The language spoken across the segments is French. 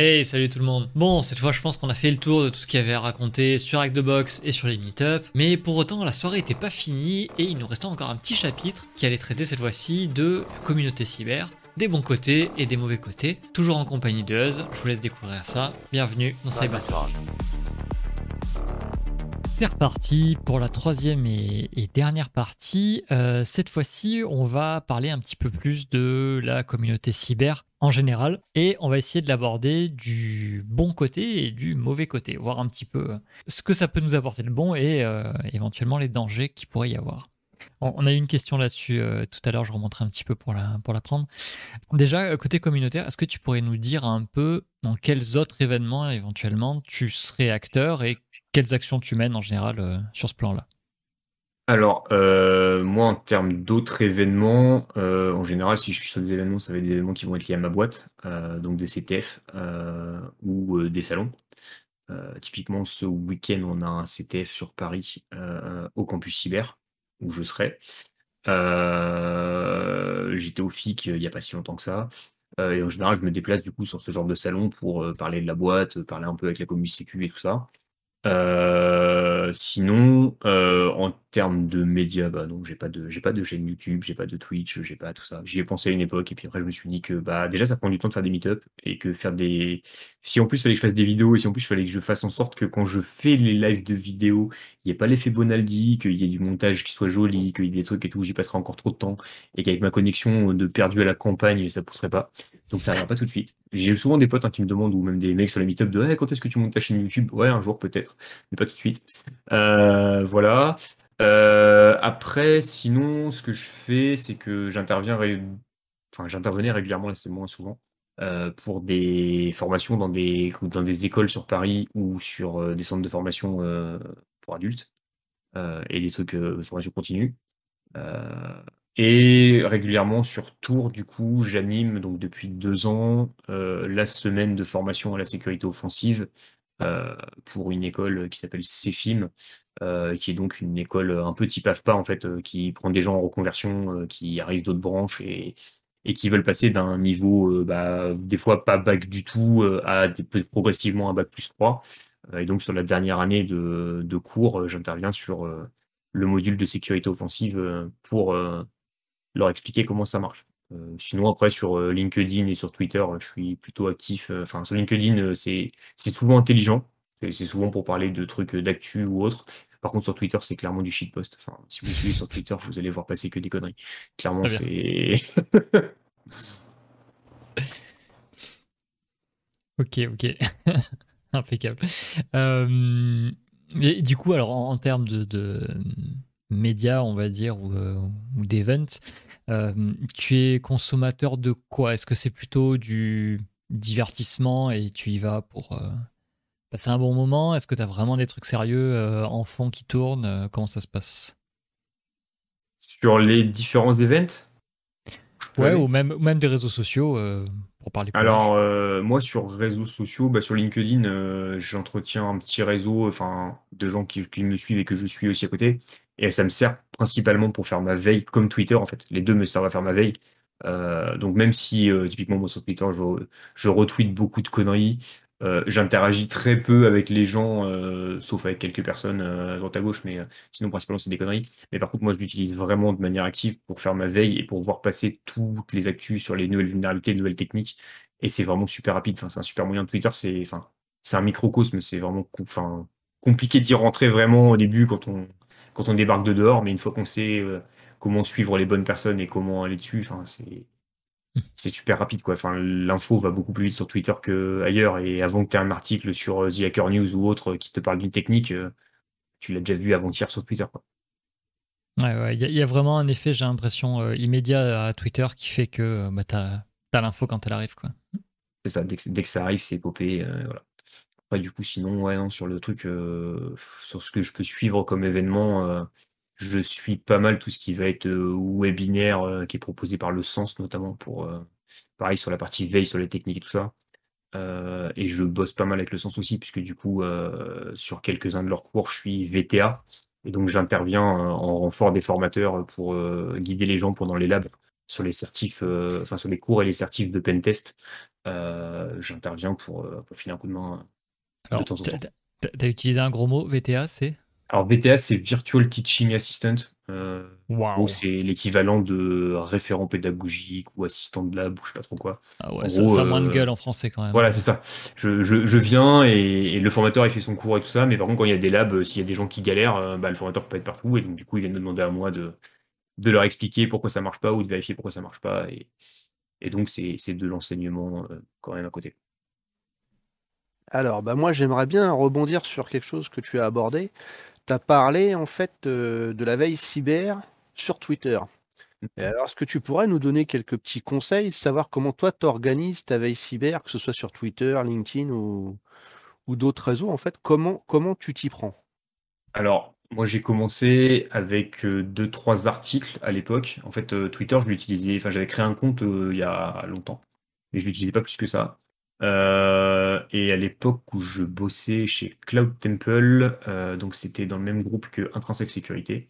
Hey, salut tout le monde. Bon, cette fois, je pense qu'on a fait le tour de tout ce qu'il y avait à raconter sur Hack the Box et sur les meetups. Mais pour autant, la soirée n'était pas finie et il nous restait encore un petit chapitre qui allait traiter cette fois-ci de la communauté cyber, des bons côtés et des mauvais côtés. Toujours en compagnie de Uz. Je vous laisse découvrir ça. Bienvenue dans Cybertalk. C'est reparti pour la troisième et, dernière partie. Euh, cette fois-ci, on va parler un petit peu plus de la communauté cyber en général et on va essayer de l'aborder du bon côté et du mauvais côté, voir un petit peu ce que ça peut nous apporter de bon et euh, éventuellement les dangers qu'il pourrait y avoir. On a eu une question là-dessus euh, tout à l'heure, je remonterai un petit peu pour la, pour la prendre. Déjà, côté communautaire, est-ce que tu pourrais nous dire un peu dans quels autres événements éventuellement tu serais acteur et quelles actions tu mènes en général euh, sur ce plan-là? Alors, euh, moi, en termes d'autres événements, euh, en général, si je suis sur des événements, ça va être des événements qui vont être liés à ma boîte, donc des CTF ou des salons. Typiquement, ce week-end, on a un CTF sur Paris au campus cyber, où je serai. J'étais au FIC il n'y a pas si longtemps que ça. Et en général, je me déplace du coup sur ce genre de salon pour parler de la boîte, parler un peu avec la commu et tout ça. Euh, sinon, euh, en termes de médias, bah non, j'ai pas de, j'ai pas de chaîne YouTube, j'ai pas de Twitch, j'ai pas tout ça. J'y ai pensé à une époque et puis après je me suis dit que bah déjà ça prend du temps de faire des meet-up et que faire des, si en plus il fallait que je fasse des vidéos et si en plus il fallait que je fasse en sorte que quand je fais les lives de vidéos, il n'y ait pas l'effet Bonaldi, qu'il y ait du montage qui soit joli, qu'il y ait des trucs et tout, j'y passerai encore trop de temps et qu'avec ma connexion de perdu à la campagne, ça pousserait pas. Donc ça arrivera pas tout de suite. J'ai souvent des potes hein, qui me demandent ou même des mecs sur les meet-up de hey, quand est-ce que tu montes ta chaîne YouTube? Ouais, un jour peut-être mais pas tout de suite. Euh, voilà. Euh, après, sinon, ce que je fais, c'est que j'interviens, enfin, j'intervenais régulièrement, là c'est moins souvent, euh, pour des formations dans des, dans des écoles sur Paris ou sur euh, des centres de formation pour adultes et des trucs de formation continue. Et régulièrement sur Tours, du coup, j'anime donc depuis deux ans la semaine de formation à la sécurité offensive euh, pour une école qui s'appelle CEFIM, euh, qui est donc une école un peu type AFPA en fait, euh, qui prend des gens en reconversion, euh, qui arrivent d'autres branches et, et qui veulent passer d'un niveau, bah, des fois pas bac du tout, à progressivement un bac plus 3. Euh, et donc sur la dernière année de, de cours, j'interviens sur le module de sécurité offensive pour leur expliquer comment ça marche. Euh, sinon, après, sur euh, LinkedIn et sur Twitter, euh, je suis plutôt actif. euh, Enfin, sur LinkedIn, c'est c'est souvent intelligent. C'est c'est souvent pour parler de trucs euh, d'actu ou autre. Par contre, sur Twitter, c'est clairement du shitpost. Enfin, si vous suivez sur Twitter, vous allez voir passer que des conneries. Clairement, Très c'est. Ok, ok. Impeccable. Euh, et du coup, alors en, en termes de, de médias, on va dire, ou, euh, ou euh, tu es consommateur de quoi? Est-ce que c'est plutôt du divertissement et tu y vas pour euh, passer un bon moment? Est-ce que tu as vraiment des trucs sérieux euh, en fond qui tournent? Comment ça se passe? Sur les différents events, Ouais, ou même, des réseaux sociaux, pour parler plus Alors, moi, sur réseaux sociaux, bah, sur LinkedIn, j'entretiens un petit réseau, enfin, de gens qui, qui me suivent et que je suis aussi à côté. Et ça me sert principalement pour faire ma veille, comme Twitter, en fait. Les deux me servent à faire ma veille. Euh, donc, même si, euh, typiquement, moi, sur Twitter, je, je retweet beaucoup de conneries, euh, j'interagis très peu avec les gens, sauf avec quelques personnes à droite à gauche, mais sinon, principalement, c'est des conneries. Mais par contre, moi, je l'utilise vraiment de manière active pour faire ma veille et pour voir passer toutes les actus sur les nouvelles vulnérabilités, les nouvelles techniques. Et c'est vraiment super rapide. Enfin, c'est un super moyen de Twitter. C'est, enfin, un microcosme. C'est vraiment, enfin, compliqué d'y rentrer vraiment au début quand on, quand on débarque de dehors. Mais une fois qu'on sait euh, comment suivre les bonnes personnes et comment aller dessus, enfin, c'est, c'est super rapide, quoi. Enfin, l'info va beaucoup plus vite sur Twitter qu'ailleurs. Et avant que tu aies un article sur euh, The Hacker News ou autre qui te parle d'une technique, euh, tu l'as déjà vu avant-hier sur Twitter, quoi. Ouais, ouais, il y, a- il y a vraiment un effet, j'ai l'impression, euh, immédiat à Twitter qui fait que euh, bah, t'as, t'as l'info quand elle arrive, quoi. C'est ça. Dès que, dès que ça arrive, c'est popé. euh, voilà. Après, du coup, sinon, sur le truc, euh, sur ce que je peux suivre comme événement, euh, je suis pas mal tout ce qui va être euh, webinaire euh, qui est proposé par le Sens, notamment pour, euh, pareil, sur la partie veille, sur les techniques et tout ça. Euh, et je bosse pas mal avec le Sens aussi, puisque du coup, euh, sur quelques-uns de leurs cours, je suis VTA. Et donc, j'interviens euh, en renfort des formateurs pour euh, guider les gens pendant les labs sur les certifs, enfin sur les cours et les certifs de pentest. J'interviens pour, pour filer un coup de main de temps en temps. T'as utilisé un gros mot, VTA, c'est? Alors VTA, c'est Virtual Teaching Assistant. Euh, c'est l'équivalent de référent pédagogique ou assistant de lab ou je sais pas trop quoi. Ah ouais, ça, a moins de euh, gueule en français quand même. Voilà, c'est ça. Je, je, viens et, le formateur il fait son cours et tout ça, mais par contre quand il y a des labs, s'il y a des gens qui galèrent, euh, bah, le formateur peut pas être partout et donc du coup il vient me demander à moi de, de leur expliquer pourquoi ça marche pas ou de vérifier pourquoi ça marche pas et, et donc c'est de l'enseignement quand même à côté. Alors, bah moi, j'aimerais bien rebondir sur quelque chose que tu as abordé. Tu as parlé, en fait, euh, de la veille cyber sur Twitter. Et alors, est-ce que tu pourrais nous donner quelques petits conseils, savoir comment toi, tu organises ta veille cyber, que ce soit sur Twitter, LinkedIn ou, ou d'autres réseaux, en fait, comment, comment tu t'y prends? Alors, moi, j'ai commencé avec euh, deux, trois articles à l'époque. En fait, euh, Twitter, je l'utilisais, enfin, j'avais créé un compte il y a longtemps, mais je l'utilisais pas plus que ça. Euh, et à l'époque où je bossais chez Cloud Temple, euh, donc c'était dans le même groupe que Intrinsec Sécurité,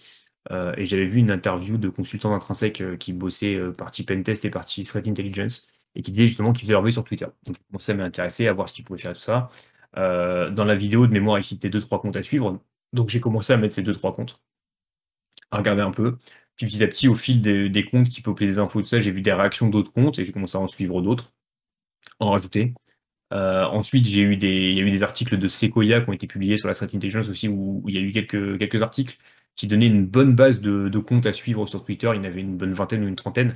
euh, et j'avais vu une interview de consultants d'Intrinsec qui bossaient partie Pentest et partie Threat Intelligence, et qui disait justement qu'ils faisaient leur sur Twitter. Donc ça m'a intéressé à voir ce qu'ils pouvaient faire tout ça. dans la vidéo de mémoire, il citait deux trois comptes à suivre, donc j'ai commencé à mettre ces deux trois comptes, à regarder un peu. Puis petit à petit, au fil des, comptes qui peuplaient des infos, tout ça, j'ai vu des réactions d'autres comptes et j'ai commencé à en suivre d'autres en rajouter. Euh, ensuite, j'ai eu des, il y a eu des articles de Sequoia qui ont été publiés sur la Threat Intelligence aussi, où, il y a eu quelques, articles qui donnaient une bonne base de, de comptes à suivre sur Twitter. Il y en avait une bonne vingtaine ou une trentaine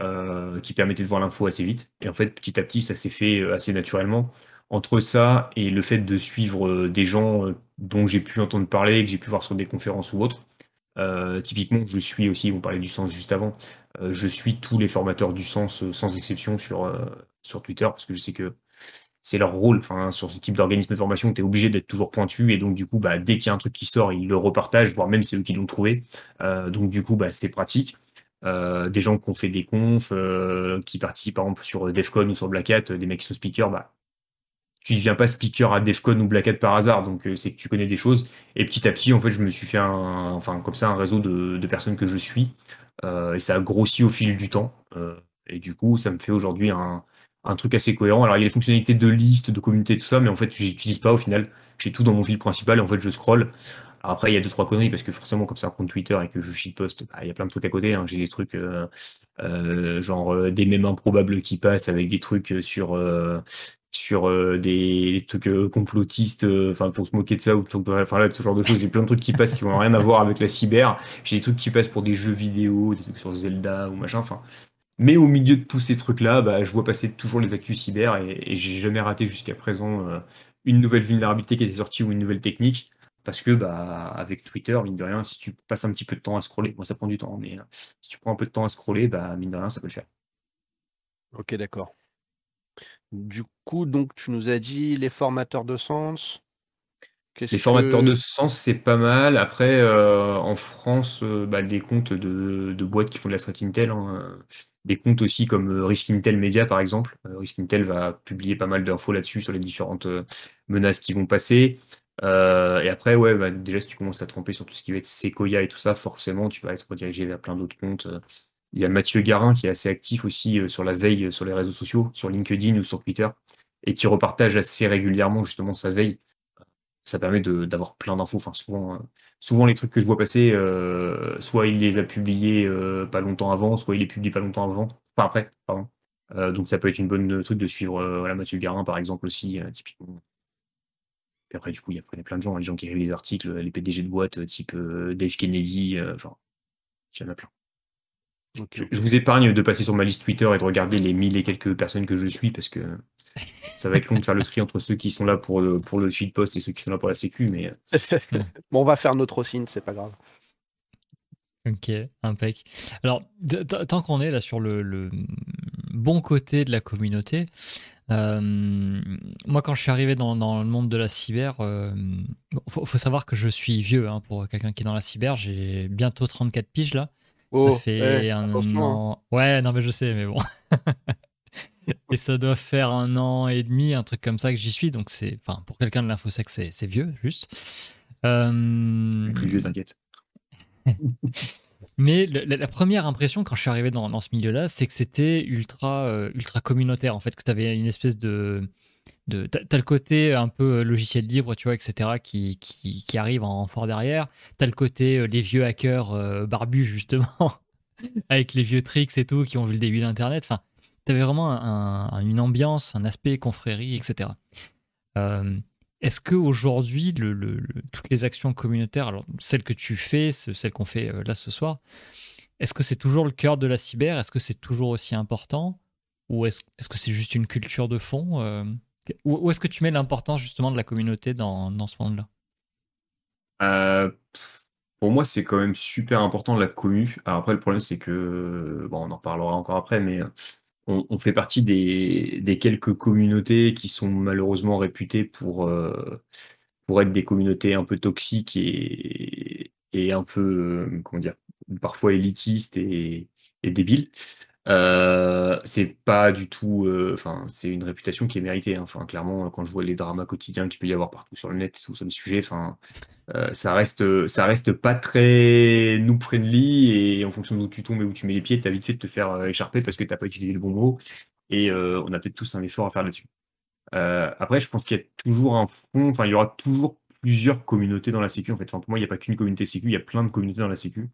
euh, qui permettaient de voir l'info assez vite. Et en fait, petit à petit, ça s'est fait euh, assez naturellement. Entre ça et le fait de suivre des gens dont j'ai pu entendre parler, que j'ai pu voir sur des conférences ou autres, typiquement, je suis aussi, on parlait du sens juste avant, je suis tous les formateurs du sens sans exception sur, sur Twitter parce que je sais que c'est leur rôle. Enfin, sur ce type d'organisme de formation, tu es obligé d'être toujours pointu et donc du coup, bah, dès qu'il y a un truc qui sort, ils le repartagent, voire même c'est eux qui l'ont trouvé. Euh, donc du coup, bah, c'est pratique. Euh, des gens qui ont fait des confs, euh, qui participent par exemple sur Defcon ou sur Black Hat, des mecs qui sont speakers, bah, tu ne deviens pas speaker à Defcon ou Black Hat par hasard, donc c'est que tu connais des choses. Et petit à petit, en fait, je me suis fait un, enfin comme ça, un réseau de, personnes que je suis, et ça a grossi au fil du temps. et du coup, ça me fait aujourd'hui un, un truc assez cohérent. Alors il y a les fonctionnalités de liste, de communauté, tout ça, mais en fait j'utilise pas au final. J'ai tout dans mon fil principal et en fait je scroll. Après il y a deux trois conneries parce que forcément comme c'est un compte Twitter et que je shitpost, bah, il y a plein de trucs à côté. Hein. J'ai des trucs euh, euh, genre euh, des mêmes improbables qui passent avec des trucs sur sur des, trucs complotistes, enfin pour se moquer de ça ou enfin là ce genre de choses. J'ai plein de trucs qui passent qui n'ont rien à voir avec la cyber. J'ai des trucs qui passent pour des jeux vidéo, des trucs sur Zelda ou machin. Enfin mais au milieu de tous ces trucs-là, bah, je vois passer toujours les actus cyber et, j'ai jamais raté jusqu'à présent euh, une nouvelle vulnérabilité qui était sortie ou une nouvelle technique. Parce que bah, avec Twitter, mine de rien, si tu passes un petit peu de temps à scroller, moi ça prend du temps, mais euh, si tu prends un peu de temps à scroller, bah, mine de rien, ça peut le faire. Ok, d'accord. Du coup, donc tu nous as dit les formateurs de sens. Les formateurs de sens, c'est pas mal. Après, euh, en France, bah, des comptes de, boîtes qui font de la strat Intel, hein, des comptes aussi comme euh, Risk Intel Media par exemple. Euh, Risk Intel va publier pas mal d'infos là-dessus sur les différentes euh, menaces qui vont passer. et après, ouais, bah, déjà si tu commences à tromper sur tout ce qui va être Sequoia et tout ça, forcément tu vas être redirigé vers plein d'autres comptes. Il y a Mathieu Garin qui est assez actif aussi sur la veille sur les réseaux sociaux, sur LinkedIn ou sur Twitter, et qui repartage assez régulièrement justement sa veille ça permet d'avoir plein d'infos. Enfin, souvent, euh, souvent, les trucs que je vois passer, euh, soit il les a publiés euh, pas longtemps avant, soit il les publie pas longtemps avant. Enfin, après, pardon. donc, ça peut être une bonne truc de suivre voilà, Mathieu Garin, par exemple, aussi, typiquement. Et après, du coup, il y a plein de gens, les gens qui écrivent des articles, les PDG de boîte, type Dave Kennedy, enfin, il y en a plein. Je, je, vous épargne de passer sur ma liste Twitter et de regarder les mille et quelques personnes que je suis parce que ça va être long de faire le tri entre ceux qui sont là pour le, pour le post et ceux qui sont là pour la sécu, mais. Euh. bon, on va faire notre osine, c'est pas grave. Ok, impec. Alors, tant qu'on est là sur le, bon côté de la communauté, euh, moi quand je suis arrivé dans, le monde de la cyber, il euh, faut, savoir que je suis vieux hein, pour quelqu'un qui est dans la cyber, j'ai bientôt 34 piges là. Ça oh, fait un an. Hein. Ouais, non mais je sais, mais bon. et ça doit faire un an et demi, un truc comme ça que j'y suis. Donc, c'est, enfin, pour quelqu'un de l'infosec, c'est, c'est vieux, juste. Euh... Plus vieux, t'inquiète. Mais la, première impression quand je suis arrivé dans, ce milieu-là, c'est que c'était ultra, euh, ultra communautaire, en fait, que tu avais une espèce de... de t'as le côté un peu logiciel libre, tu vois, etc., qui, qui, arrive en, fort derrière. T'as le côté euh, les vieux hackers barbus, justement, avec les vieux tricks et tout, qui ont vu le début d'Internet. Enfin, tu avais vraiment une ambiance, un aspect confrérie, etc. Euh, est-ce qu'aujourd'hui, le, toutes les actions communautaires, alors celles que tu fais, celles qu'on fait euh, là ce soir, est-ce que c'est toujours le cœur de la cyber? Est-ce que c'est toujours aussi important? Ou est-ce que c'est juste une culture de fond euh, Où, est-ce que tu mets l'importance justement de la communauté dans, dans ce monde-là? Pour moi, c'est quand même super important la commu. Alors après, le problème, c'est que, bon, on en parlera encore après, mais on, fait partie des, quelques communautés qui sont malheureusement réputées pour, euh, pour être des communautés un peu toxiques et, et un peu, euh, comment dire, parfois élitistes et, et débiles. Euh, c'est pas du tout, enfin, c'est une réputation qui est méritée. Hein. Enfin, clairement, quand je vois les dramas quotidiens qu'il peut y avoir partout sur le net sur le sujet, enfin, euh, ça reste, ça reste pas très nous friendly et en fonction d'où tu tombes et où tu mets les pieds, tu as vite fait de te faire euh, écharper parce que tu n'as pas utilisé le bon mot et euh, on a peut-être tous un effort à faire là-dessus. après, je pense qu'il y a toujours un fond, enfin, il y aura toujours plusieurs communautés dans la sécu. En fait, pour moi, il n'y a pas qu'une communauté sécu, il y a plein de communautés dans la sécu.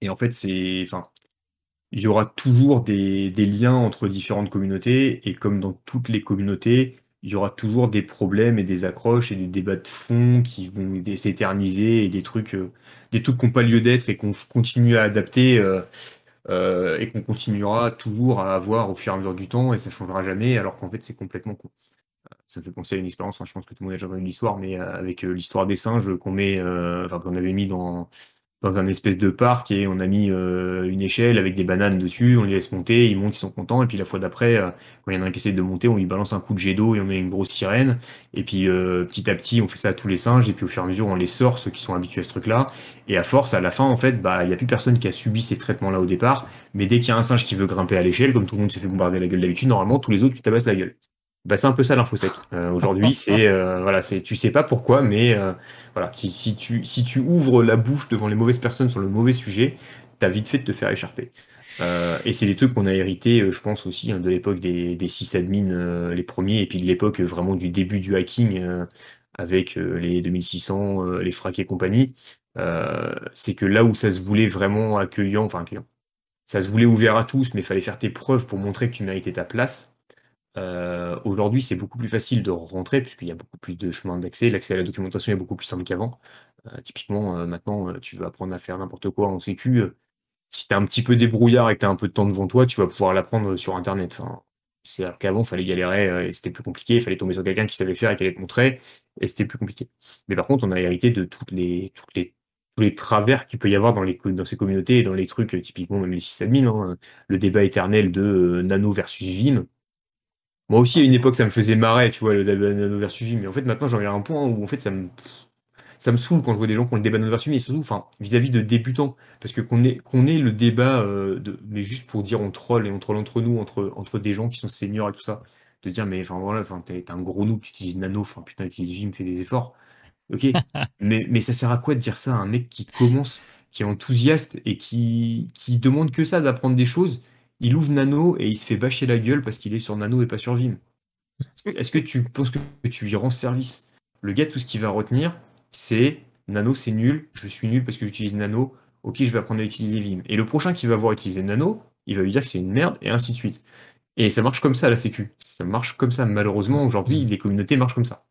Et en fait, c'est, enfin, il y aura toujours des, liens entre différentes communautés et comme dans toutes les communautés, il y aura toujours des problèmes et des accroches et des débats de fond qui vont s'éterniser et des trucs, euh, des trucs qui n'ont pas lieu d'être et qu'on continue à adapter euh, euh, et qu'on continuera toujours à avoir au fur et à mesure du temps et ça changera jamais alors qu'en fait c'est complètement con. Ça me fait penser à une expérience, je pense que tout le monde a déjà entendu l'histoire, mais avec l'histoire des singes qu'on avait mis dans, dans un espèce de parc et on a mis euh, une échelle avec des bananes dessus, on les laisse monter, ils montent, ils sont contents, et puis la fois d'après, euh, quand il y en a un qui essaie de monter, on lui balance un coup de jet d'eau et on met une grosse sirène, et puis euh, petit à petit, on fait ça à tous les singes, et puis au fur et à mesure, on les sort, ceux qui sont habitués à ce truc-là, et à force, à la fin, en fait, bah, il n'y a plus personne qui a subi ces traitements-là au départ, mais dès qu'il y a un singe qui veut grimper à l'échelle, comme tout le monde se fait bombarder la gueule d'habitude, normalement, tous les autres, tu tabasses la gueule. Bah, c'est un peu ça l'infosec. Euh, Aujourd'hui, c'est euh, voilà, c'est tu sais pas pourquoi, mais euh, voilà, si, si, tu si tu ouvres la bouche devant les mauvaises personnes sur le mauvais sujet, t'as vite fait de te faire écharper. Euh, et c'est des trucs qu'on a hérité, je pense aussi, hein, de l'époque des, des sysadmins, les premiers, et puis de l'époque vraiment du début du hacking avec les 2600, les fracs et compagnie. c'est que là où ça se voulait vraiment accueillant, enfin accueillant, ça se voulait ouvert à tous, mais il fallait faire tes preuves pour montrer que tu méritais ta place euh, aujourd'hui, c'est beaucoup plus facile de rentrer puisqu'il y a beaucoup plus de chemins d'accès. L'accès à la documentation est beaucoup plus simple qu'avant. Euh, typiquement, euh, maintenant, tu veux apprendre à faire n'importe quoi en sécu. si tu es un petit peu débrouillard et que tu as un peu de temps devant toi, tu vas pouvoir l'apprendre sur Internet. Enfin, c'est alors qu'avant, il fallait galérer et c'était plus compliqué. Il fallait tomber sur quelqu'un qui savait faire et qui allait te montrer et c'était plus compliqué. Mais par contre, on a hérité de tous les travers qu'il peut y avoir dans ces communautés et dans les trucs, typiquement même les sysadmins. Hein. Le débat éternel de Nano versus Vim moi aussi, à une époque, ça me faisait marrer, tu vois, le débat Nano versus Vim. Mais en fait, maintenant, j'en ai un point où, en fait, ça me, ça me saoule quand je vois des gens qui ont le débat Nano versus Vim, et surtout, enfin, vis-à-vis de débutants. Parce que qu'on ait, qu'on ait le débat, euh, de, mais juste pour dire on troll, et on troll entre nous, entre, entre des gens qui sont seniors et tout ça, de dire, mais enfin, voilà, enfin, t'es, un gros noob, tu utilises Nano, enfin, putain, utilise Vim, fais des efforts. Ok, mais, mais ça sert à quoi de dire ça à un mec qui commence, qui est enthousiaste et qui, qui demande que ça, d'apprendre des choses il ouvre Nano et il se fait bâcher la gueule parce qu'il est sur Nano et pas sur Vim. Est-ce que tu penses que tu lui rends service? Le gars, tout ce qu'il va retenir, c'est Nano, c'est nul, je suis nul parce que j'utilise Nano, ok, je vais apprendre à utiliser Vim. Et le prochain qui va voir utiliser Nano, il va lui dire que c'est une merde, et ainsi de suite. Et ça marche comme ça, la Sécu. Ça marche comme ça. Malheureusement, aujourd'hui, les communautés marchent comme ça.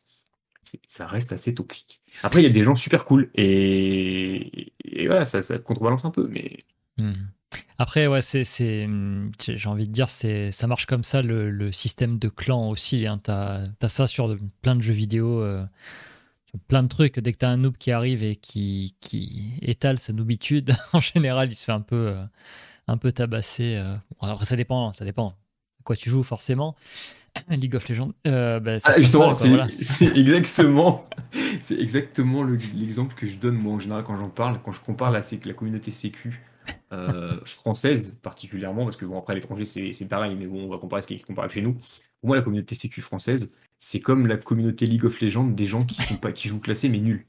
Ça reste assez toxique. Après, il y a des gens super cool, et, voilà, ça, contrebalance un peu, mais. Hmm. Après, ouais, c'est, hum, j'ai envie de dire, c'est, ça marche comme ça le, système de clan aussi. Hein. Tu as, ça sur plein de jeux vidéo, euh, plein de trucs. Dès que tu as un noob qui arrive et qui, qui étale sa noobitude, en général, il se fait un peu, euh, un peu tabasser. Euh. après, ça dépend, ça dépend. À quoi tu joues, forcément. League of Legends. Bah, ah, justement, c'est, exactement, c'est exactement l'exemple que je donne moi en général quand j'en parle, quand je compare la, la communauté sécu euh, française particulièrement, parce que bon, après l'étranger c'est pareil, mais bon, on va comparer ce qui est comparable chez nous. Pour moi, la communauté sécu française, c'est comme la communauté League of Legends des gens qui sont pas qui jouent classés mais nuls.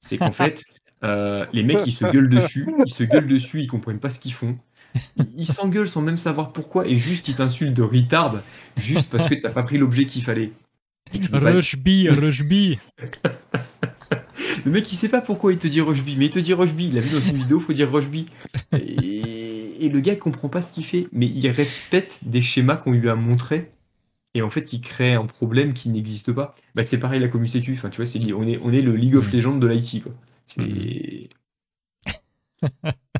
C'est qu'en fait, Euh, les mecs, ils se gueulent dessus, ils se gueulent dessus, ils comprennent pas ce qu'ils font. Ils s'engueulent sans même savoir pourquoi et juste ils t'insultent de retard juste parce que t'as pas pris l'objet qu'il fallait. Rush B, Rush B. Le mec il sait pas pourquoi il te dit Rush B, mais il te dit Rush B. Il a vu dans une vidéo, faut dire Rush B. Et, le gars il comprend pas ce qu'il fait, mais il répète des schémas qu'on lui a montrés et en fait il crée un problème qui n'existe pas. Bah c'est pareil la commu sécu, enfin tu vois, c'est on est on est le League of mm. Legends de l'IT quoi. C'est.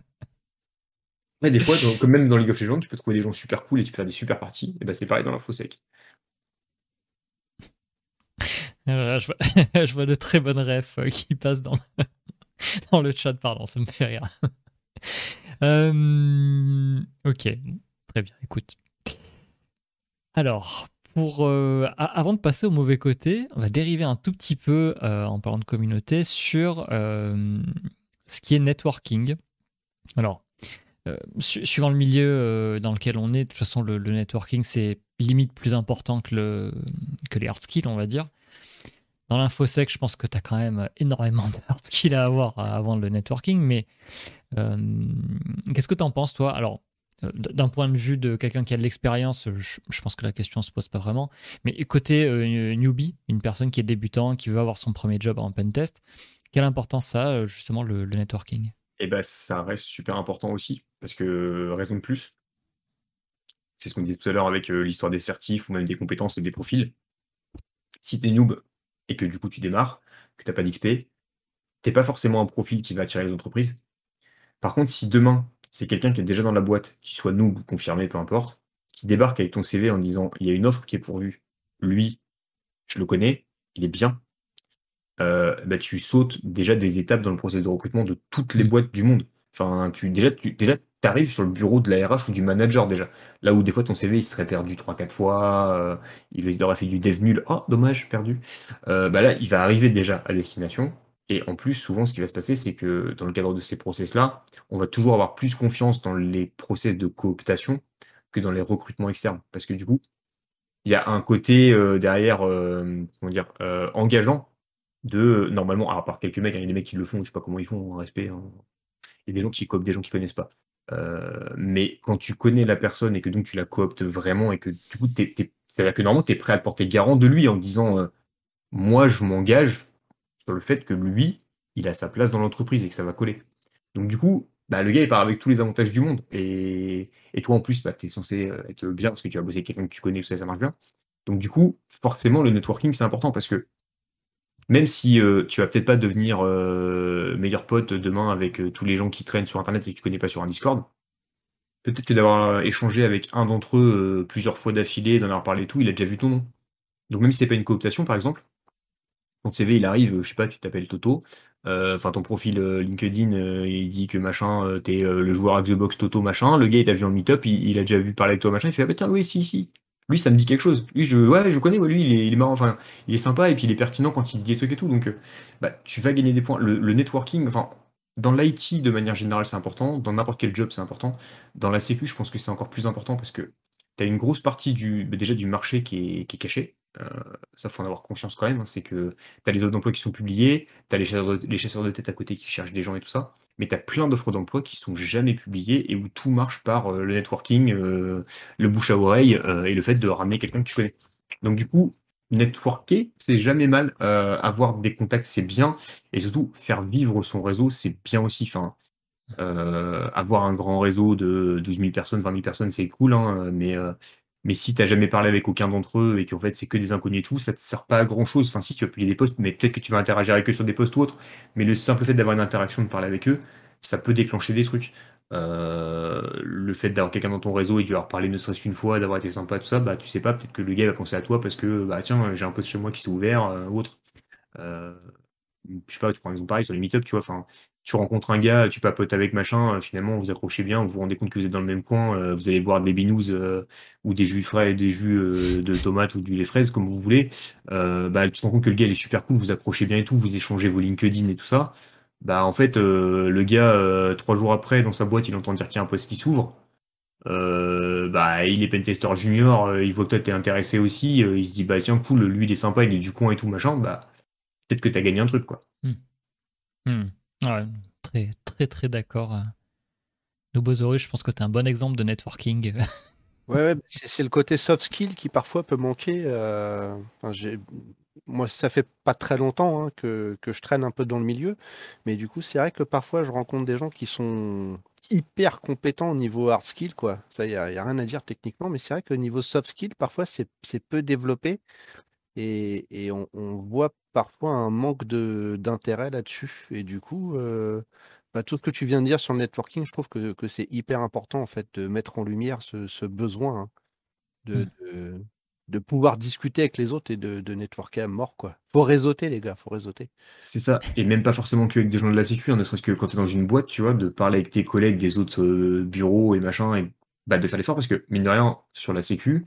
Ouais, des fois, comme même dans League of Legends, tu peux trouver des gens super cool et tu peux faire des super parties. Et bah, c'est pareil dans l'infosec. Je, vois, je vois de très bonnes refs euh, qui passent dans le, chat, pardon, ça me fait rire. Euh, ok, très bien, écoute. Alors, pour, euh, avant de passer au mauvais côté, on va dériver un tout petit peu en parlant de communauté sur ce qui est networking. Alors, suivant le milieu dans lequel on est, de toute façon, le, networking, c'est limite plus important que les hard skills, on va dire. Dans l'infosec, je pense que tu as quand même énormément de hard skills à avoir avant le networking, mais euh, qu'est-ce que tu en penses, toi? Alors, d'un point de vue de quelqu'un qui a de l'expérience, je, pense que la question ne se pose pas vraiment. Mais côté newbie, une personne qui est débutant, qui veut avoir son premier job en pentest, quelle importance ça a justement le, le networking? Et ben ça reste super important aussi, parce que raison de plus, c'est ce qu'on disait tout à l'heure avec l'histoire des certifs ou même des compétences et des profils. Si tu es noob et que du coup tu démarres, que tu n'as pas d'XP, t'es pas forcément un profil qui va attirer les entreprises. Par contre, si demain, c'est quelqu'un qui est déjà dans la boîte, qui soit noob ou confirmé, peu importe, qui débarque avec ton CV en disant il y a une offre qui est pourvue, lui, je le connais, il est bien, euh, bah, tu sautes déjà des étapes dans le processus de recrutement de toutes les mmh. boîtes du monde. Enfin, tu, déjà, tu déjà, arrives sur le bureau de la RH ou du manager déjà. Là où des fois ton CV il serait perdu 3-4 fois, euh, il aurait fait du dev nul, oh dommage, perdu. Euh, bah là, il va arriver déjà à destination. Et en plus, souvent, ce qui va se passer, c'est que dans le cadre de ces process-là, on va toujours avoir plus confiance dans les process de cooptation que dans les recrutements externes. Parce que du coup, il y a un côté derrière, comment dire, engageant de normalement, à part quelques mecs, hein, il y a des mecs qui le font, je sais pas comment ils font, en respect. Hein. Il y a des gens qui cooptent des gens qui connaissent pas. Euh, mais quand tu connais la personne et que donc tu la cooptes vraiment et que du coup, c'est-à-dire que normalement, tu es prêt à te porter garant de lui en disant euh, Moi, je m'engage sur le fait que lui, il a sa place dans l'entreprise et que ça va coller. Donc, du coup, bah, le gars, il part avec tous les avantages du monde. Et, toi, en plus, bah, tu es censé euh, être bien parce que tu vas bosser avec quelqu'un que tu connais, ça, ça marche bien. Donc, du coup, forcément, le networking, c'est important parce que même si euh, tu vas peut-être pas devenir euh, meilleur pote demain avec euh, tous les gens qui traînent sur Internet et que tu connais pas sur un Discord, peut-être que d'avoir échangé avec un d'entre eux plusieurs fois d'affilée, d'en avoir parlé tout, il a déjà vu ton nom. Donc même si c'est pas une cooptation par exemple, ton CV il arrive, je sais pas, tu t'appelles Toto, enfin ton profil LinkedIn il dit que machin, t'es le joueur Xbox Toto machin, le gars il t'a vu en meetup, il, il, a déjà vu parler avec toi machin, il fait ah bah tiens oui si si, lui, ça me dit quelque chose. Lui, je, ouais, je connais, lui, il est, marrant, enfin, il est sympa et puis il est pertinent quand il dit des trucs et tout. Donc, euh, bah, tu vas gagner des points. Le, networking, enfin, dans l'IT de manière générale, c'est important. Dans n'importe quel job, c'est important. Dans la Sécu, je pense que c'est encore plus important parce que tu as une grosse partie du, bah, déjà du marché qui est, qui est caché. Euh, ça, faut en avoir conscience quand même. Hein. c'est que tu as les offres d'emploi qui sont publiées, tu as les chasseurs, de, les tête à côté qui cherchent des gens et tout ça mais tu as plein d'offres d'emploi qui sont jamais publiées et où tout marche par euh, le networking, euh, le bouche à oreille et le fait de ramener quelqu'un que tu connais. Donc du coup, networker, c'est jamais mal. avoir des contacts, c'est bien. Et surtout, faire vivre son réseau, c'est bien aussi. Enfin, avoir un grand réseau de 12 000 personnes, 20 000 personnes, c'est cool, hein, mais mais si tu n'as jamais parlé avec aucun d'entre eux et qu'en fait c'est que des inconnus et tout, ça te sert pas à grand chose. Enfin, si tu as publié des posts, mais peut-être que tu vas interagir avec eux sur des posts ou autres. Mais le simple fait d'avoir une interaction, de parler avec eux, ça peut déclencher des trucs. Euh, le fait d'avoir quelqu'un dans ton réseau et de lui avoir parlé ne serait-ce qu'une fois, d'avoir été sympa, tout ça, bah tu sais pas, peut-être que le gars va penser à toi parce que bah tiens, j'ai un post chez moi qui s'est ouvert euh, ou autre. Euh, je sais pas, tu prends un exemple pareil sur les meet-up, tu vois, enfin, tu rencontres un gars, tu papotes avec machin, euh, finalement vous accrochez bien, vous vous rendez compte que vous êtes dans le même coin, euh, vous allez boire des binous euh, ou des jus frais, des jus de tomates ou du lait fraise comme vous voulez, bah, tu te rends compte que le gars il est super cool, vous accrochez bien et tout, vous échangez vos LinkedIn et tout ça. Bah en fait le gars trois jours après dans sa boîte il entend dire qu'il y a un poste qui s'ouvre. bah il est pentester junior, il voit que toi t'es intéressé aussi, il se dit bah tiens cool, lui il est sympa, il est du coin et tout machin, bah peut-être que t'as gagné un truc quoi. Hmm. Hmm. Ouais, très, très, très d'accord. Nobosaurus, je pense que tu es un bon exemple de networking. Ouais, c'est le côté soft skill qui parfois peut manquer. Euh, moi, ça fait pas très longtemps hein, que, je traîne un peu dans le milieu, mais du coup, c'est vrai que parfois, je rencontre des gens qui sont hyper compétents au niveau hard skill, quoi. Ça, il n'y a, rien à dire techniquement, mais c'est vrai qu'au niveau soft skill, parfois, c'est peu développé et, on, voit parfois un manque d'intérêt là-dessus. Et du coup, euh, bah, tout ce que tu viens de dire sur le networking, je trouve que, c'est hyper important en fait de mettre en lumière ce, besoin hein, mmh. de, de, pouvoir discuter avec les autres et de, de networker à mort. quoi. Faut réseauter les gars, faut réseauter. C'est ça, et même pas forcément que avec des gens de la sécu, hein, ne serait-ce que quand tu es dans une boîte, tu vois, de parler avec tes collègues des autres euh, bureaux et machin, et bah, de faire l'effort, parce que mine de rien, sur la sécu,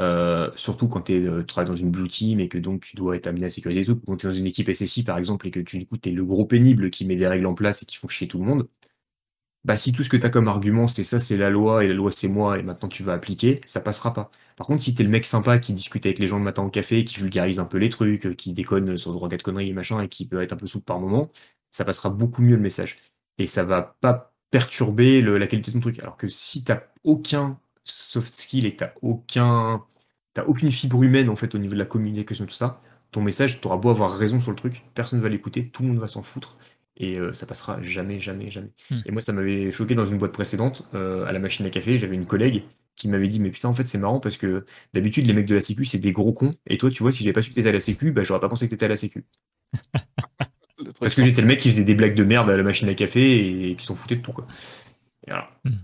euh, surtout quand euh, tu travailles dans une blue team et que donc tu dois être amené à sécuriser tout. Quand tu es dans une équipe SSI par exemple et que tu, du coup le gros pénible qui met des règles en place et qui font chier tout le monde, bah si tout ce que tu comme argument c'est ça, c'est la loi et la loi c'est moi et maintenant tu vas appliquer, ça passera pas. Par contre, si tu es le mec sympa qui discute avec les gens le matin au café, qui vulgarise un peu les trucs, qui déconne sur le droit d'être conneries et machin et qui peut être un peu souple par moment, ça passera beaucoup mieux le message. Et ça va pas perturber la qualité de ton truc. Alors que si t'as aucun soft skill et que t'as aucun, t'as aucune fibre humaine en fait au niveau de la communication tout ça, ton message, t'auras beau avoir raison sur le truc, personne va l'écouter, tout le monde va s'en foutre et euh, ça passera jamais, jamais, jamais. Hmm. Et moi, ça m'avait choqué dans une boîte précédente, euh, à la machine à café, j'avais une collègue qui m'avait dit mais putain en fait c'est marrant parce que d'habitude les mecs de la sécu c'est des gros cons et toi tu vois si j'avais pas su que t'étais à la sécu bah j'aurais pas pensé que t'étais à la sécu parce que j'étais le mec qui faisait des blagues de merde à la machine à café et qui s'en foutait de tout quoi et voilà. Hmm.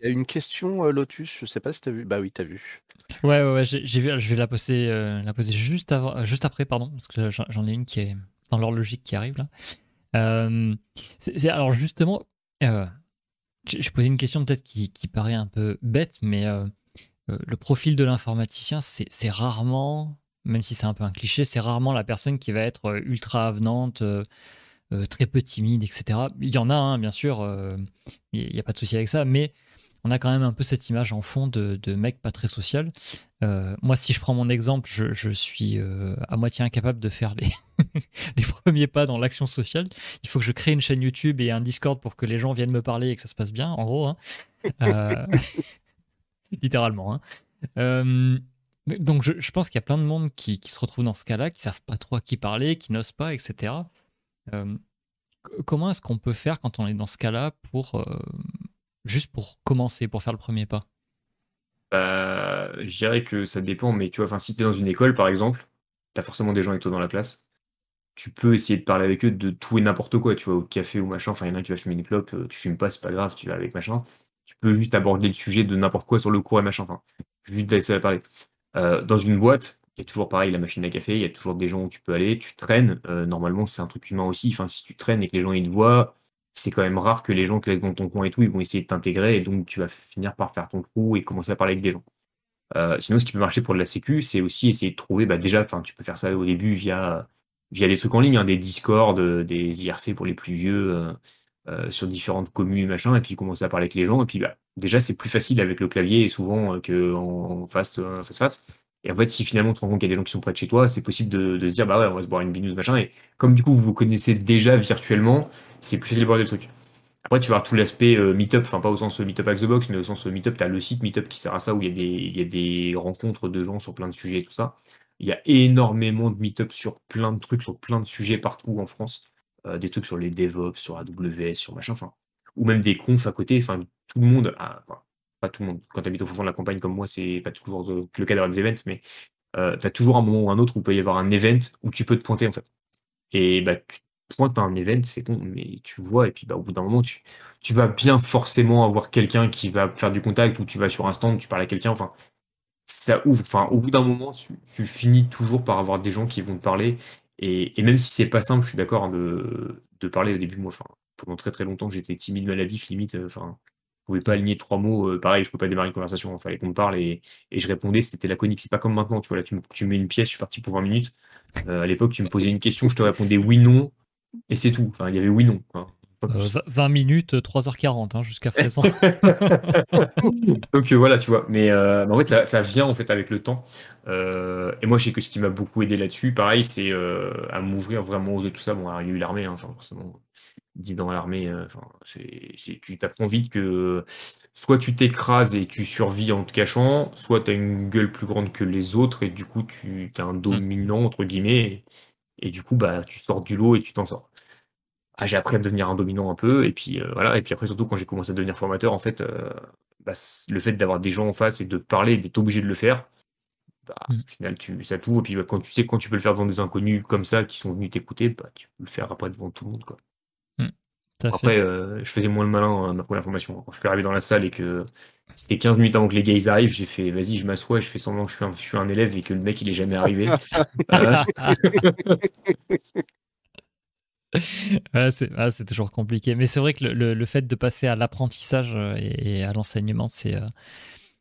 Il y a une question, euh, Lotus, je sais pas si tu as vu. Bah oui, tu as vu. Ouais, ouais, j'ai vu, je vais la poser, euh, la poser juste, avant, juste après, pardon, parce que j'en ai une qui est dans l'horlogique qui arrive là. Euh, alors justement, j'ai posé une question peut-être qui, paraît un peu bête, mais le profil de l'informaticien, c'est rarement, même si c'est un peu un cliché, c'est rarement la personne qui va être ultra avenante euh, très peu timide, etc. Il y en a, hein, bien sûr, euh, il n'y a pas de souci avec ça, mais on a quand même un peu cette image en fond de, mec pas très social. Euh, moi, si je prends mon exemple, je, suis à moitié incapable de faire les, les premiers pas dans l'action sociale. Il faut que je crée une chaîne YouTube et un Discord pour que les gens viennent me parler et que ça se passe bien, en gros. Hein. littéralement. Hein. donc, je, pense qu'il y a plein de monde qui, se retrouve dans ce cas-là, qui savent pas trop à qui parler, qui n'osent pas, etc. Euh, comment est-ce qu'on peut faire quand on est dans ce cas-là pour euh, juste pour commencer, pour faire le premier pas? Bah, Je dirais que ça dépend, mais tu vois, si tu es dans une école par exemple, tu as forcément des gens avec toi dans la classe. Tu peux essayer de parler avec eux de tout et n'importe quoi, tu vois, au café ou machin. Enfin, il y en a qui va fumer une clope, euh, tu fumes pas, c'est pas grave, tu vas avec machin. Tu peux juste aborder le sujet de n'importe quoi sur le cours et machin. Enfin, juste d'essayer à parler. dans une boîte, il y a toujours pareil la machine à café, il y a toujours des gens où tu peux aller, tu traînes. Euh, normalement, c'est un truc humain aussi. Enfin, si tu traînes et que les gens ils te voient, c'est quand même rare que les gens te laissent dans ton coin et tout, ils vont essayer de t'intégrer et donc tu vas finir par faire ton trou et commencer à parler avec des gens. Euh, sinon, ce qui peut marcher pour de la sécu, c'est aussi essayer de trouver, bah déjà, tu peux faire ça au début via, via des trucs en ligne, hein, des Discord, euh, des IRC pour les plus vieux, sur différentes communes, machin, et puis commencer à parler avec les gens. Et puis, bah, déjà, c'est plus facile avec le clavier et souvent qu'en face, face face. Et en fait, si finalement tu te rends compte qu'il y a des gens qui sont près de chez toi, c'est possible de, se dire, bah ouais, on va se boire une binouze, machin. Et comme du coup, vous vous connaissez déjà virtuellement, c'est plus facile de boire des trucs. Après, tu vas avoir tout l'aspect euh, meetup, enfin pas au sens meetup avec the box, mais au sens meetup, tu as le site meetup qui sert à ça, où il y, a des, y a des rencontres de gens sur plein de sujets et tout ça. Il y a énormément de meetup sur plein de trucs, sur plein de sujets partout en France. Euh, des trucs sur les DevOps, sur AWS, sur machin, enfin. Ou même des confs à côté, enfin, tout le monde a, pas tout le monde. Quand tu habites au fond de la campagne comme moi, c'est pas toujours le cas d'avoir des events, mais euh, tu as toujours un moment ou un autre où il peut y avoir un event où tu peux te pointer en fait. Et bah, tu te pointes à un event, c'est con, mais tu vois, et puis bah, au bout d'un moment, tu, tu vas bien forcément avoir quelqu'un qui va faire du contact ou tu vas sur un stand, tu parles à quelqu'un, enfin, ça ouvre. Enfin, au bout d'un moment, tu, finis toujours par avoir des gens qui vont te parler. Et, même si c'est pas simple, je suis d'accord hein, de, de, parler au début, moi, enfin, pendant très très longtemps, j'étais timide, maladif, limite, euh, enfin pouvais pas aligner trois mots. Euh, pareil, je peux pas démarrer une conversation. Il fallait qu'on me parle et, je répondais. C'était laconique. C'est pas comme maintenant. Tu vois, là, tu, me, mets une pièce, je suis parti pour 20 minutes. Euh, à l'époque, tu me posais une question, je te répondais oui, non, et c'est tout. Enfin, il y avait oui, non. 20 minutes, 3h40 hein, jusqu'à présent. Donc voilà, tu vois. Mais, en fait, ça, vient en fait avec le temps. et moi, je sais que ce qui m'a beaucoup aidé là-dessus, pareil, c'est à m'ouvrir vraiment aux autres, tout ça. Bon, il y a eu l'armée, hein, enfin, forcément dit dans l'armée, euh, tu t'apprends vite que soit tu t'écrases et tu survis en te cachant, soit tu as une gueule plus grande que les autres et du coup tu as un mmh. dominant entre guillemets et, du coup bah tu sors du lot et tu t'en sors. Ah, j'ai appris à devenir un dominant un peu et puis euh, voilà et puis après surtout quand j'ai commencé à devenir formateur en fait euh, bah, le fait d'avoir des gens en face et de parler d'être obligé de le faire bah, mmh. au final tu ça tout et puis bah, quand tu sais quand tu peux le faire devant des inconnus comme ça qui sont venus t'écouter bah, tu peux le faire après devant tout le monde quoi. Après, euh, je faisais moins le malin à ma première formation. Quand je suis arrivé dans la salle et que c'était 15 minutes avant que les gars arrivent, j'ai fait vas-y, je m'assois et je fais semblant que je suis, un, je suis un élève et que le mec il est jamais arrivé. Euh. c'est toujours compliqué. Mais c'est vrai que le, fait de passer à l'apprentissage euh, et, à l'enseignement, c'est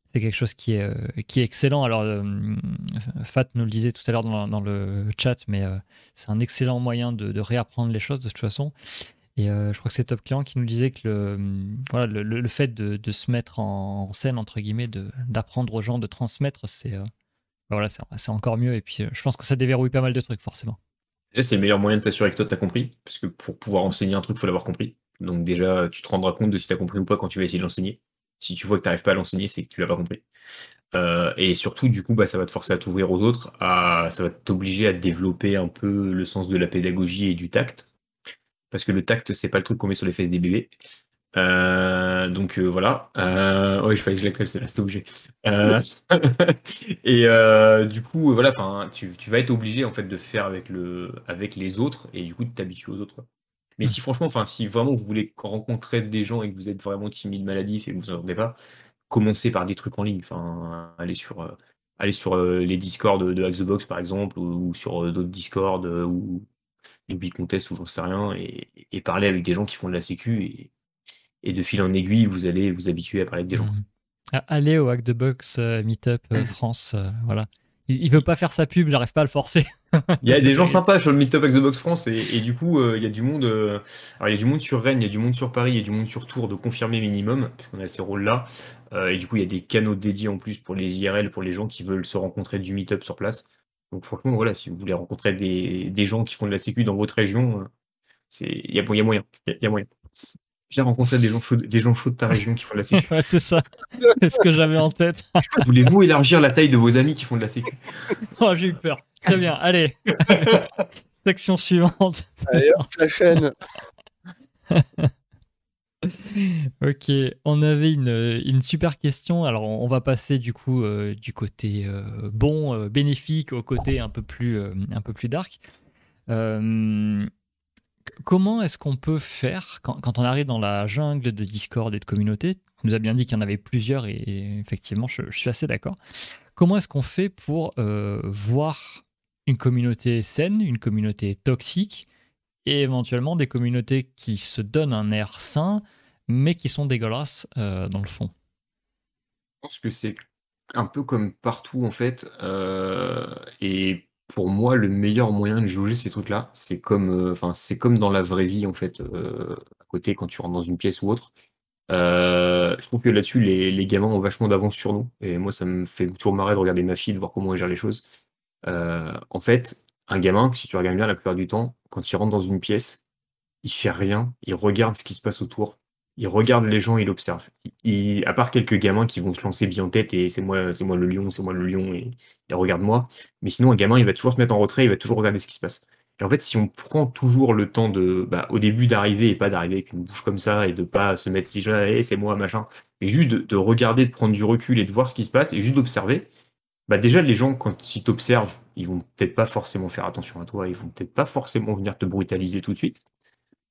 c'est quelque chose qui est, qui est excellent. Alors, Fat nous le disait tout à l'heure dans, le chat, mais c'est un excellent moyen de, de, réapprendre les choses de toute façon. Et euh, je crois que c'est Top Client qui nous disait que le, hum, voilà, le, le fait de, de, se mettre en scène, entre guillemets, d'apprendre aux gens, de transmettre, c'est euh, bah voilà, encore mieux. Et puis, euh, je pense que ça déverrouille pas mal de trucs, forcément. Déjà, c'est le meilleur moyen de t'assurer que toi, tu as compris. Parce que pour pouvoir enseigner un truc, il faut l'avoir compris. Donc, déjà, tu te rendras compte de si tu as compris ou pas quand tu vas essayer de l'enseigner. Si tu vois que tu n'arrives pas à l'enseigner, c'est que tu l'as pas compris. et surtout, du coup, bah, ça va te forcer à t'ouvrir aux autres, à, ça va t'obliger à développer un peu le sens de la pédagogie et du tact parce que le tact, c'est pas le truc qu'on met sur les fesses des bébés. Euh, donc euh, voilà. Euh, oui, je fallait que je l'appelle, c'est là, et du coup, voilà, enfin, tu, vas être obligé en fait de faire avec le, avec les autres et du coup de t'habituer aux autres. Mais si franchement, enfin, si vraiment vous voulez rencontrer des gens et que vous êtes vraiment timide, maladif et que vous en entendez pas, commencez par des trucs en ligne. Enfin, allez sur, allez sur les Discord de, de par exemple ou, sur d'autres Discord ou du contest ou j'en sais rien, et, parler avec des gens qui font de la sécu, et, et de fil en aiguille, vous allez vous habituer à parler avec des gens. Mmh. Allez au Hack the Box euh, Meetup euh, mmh. France, euh, voilà. Il, veut pas faire sa pub, j'arrive pas à le forcer. il y a des gens sympas sur le Meetup Hack the Box France, et, du coup, il y a du monde. alors, il y a du monde sur Rennes, il y a du monde sur Paris, il y a du monde sur Tours de confirmer minimum, puisqu'on a ces rôles-là. et du coup, il y a des canaux dédiés en plus pour les IRL, pour les gens qui veulent se rencontrer du Meetup sur place. Donc franchement, voilà, si vous voulez rencontrer des, gens qui font de la sécu dans votre région, euh, il y, a, moyen. Il y, a moyen. Viens rencontrer des gens chauds, des gens chauds de ta région qui font de la sécu. c'est ça. C'est ce que j'avais en tête. Voulez-vous élargir la taille de vos amis qui font de la sécu? Oh, j'ai eu peur. Très bien, allez. Section suivante. Allez, la chaîne. ok, on avait une, super question. Alors, on va passer du coup euh, du côté euh, bon, euh, bénéfique, au côté un peu plus, un peu plus dark. comment est-ce qu'on peut faire quand, on arrive dans la jungle de Discord et de communauté? Tu nous as bien dit qu'il y en avait plusieurs et, effectivement, je, suis assez d'accord. Comment est-ce qu'on fait pour voir une communauté saine, une communauté toxique et éventuellement des communautés qui se donnent un air sain, mais qui sont dégueulasses euh, dans le fond. Je pense que c'est un peu comme partout en fait. Euh, et pour moi, le meilleur moyen de juger ces trucs-là, c'est comme, euh, enfin, c'est comme dans la vraie vie en fait, à côté quand tu rentres dans une pièce ou autre. je trouve que là-dessus, les, gamins ont vachement d'avance sur nous. Et moi, ça me fait toujours marrer de regarder ma fille, de voir comment elle gère les choses. en fait, un gamin, si tu regardes bien la plupart du temps, quand il rentre dans une pièce, il fait rien, il regarde ce qui se passe autour, il regarde les gens, il observe. à part quelques gamins qui vont se lancer bien en tête et c'est moi, c'est moi le lion, c'est moi le lion et, regarde-moi. Mais sinon, un gamin, il va toujours se mettre en retrait, il va toujours regarder ce qui se passe. Et en fait, si on prend toujours le temps de, bah, au début d'arriver et pas d'arriver avec une bouche comme ça et de pas se mettre déjà, hey, c'est moi, machin, mais juste de, regarder, de prendre du recul et de voir ce qui se passe et juste d'observer, bah déjà les gens quand ils t'observent, ils vont peut-être pas forcément faire attention à toi, ils vont peut-être pas forcément venir te brutaliser tout de suite.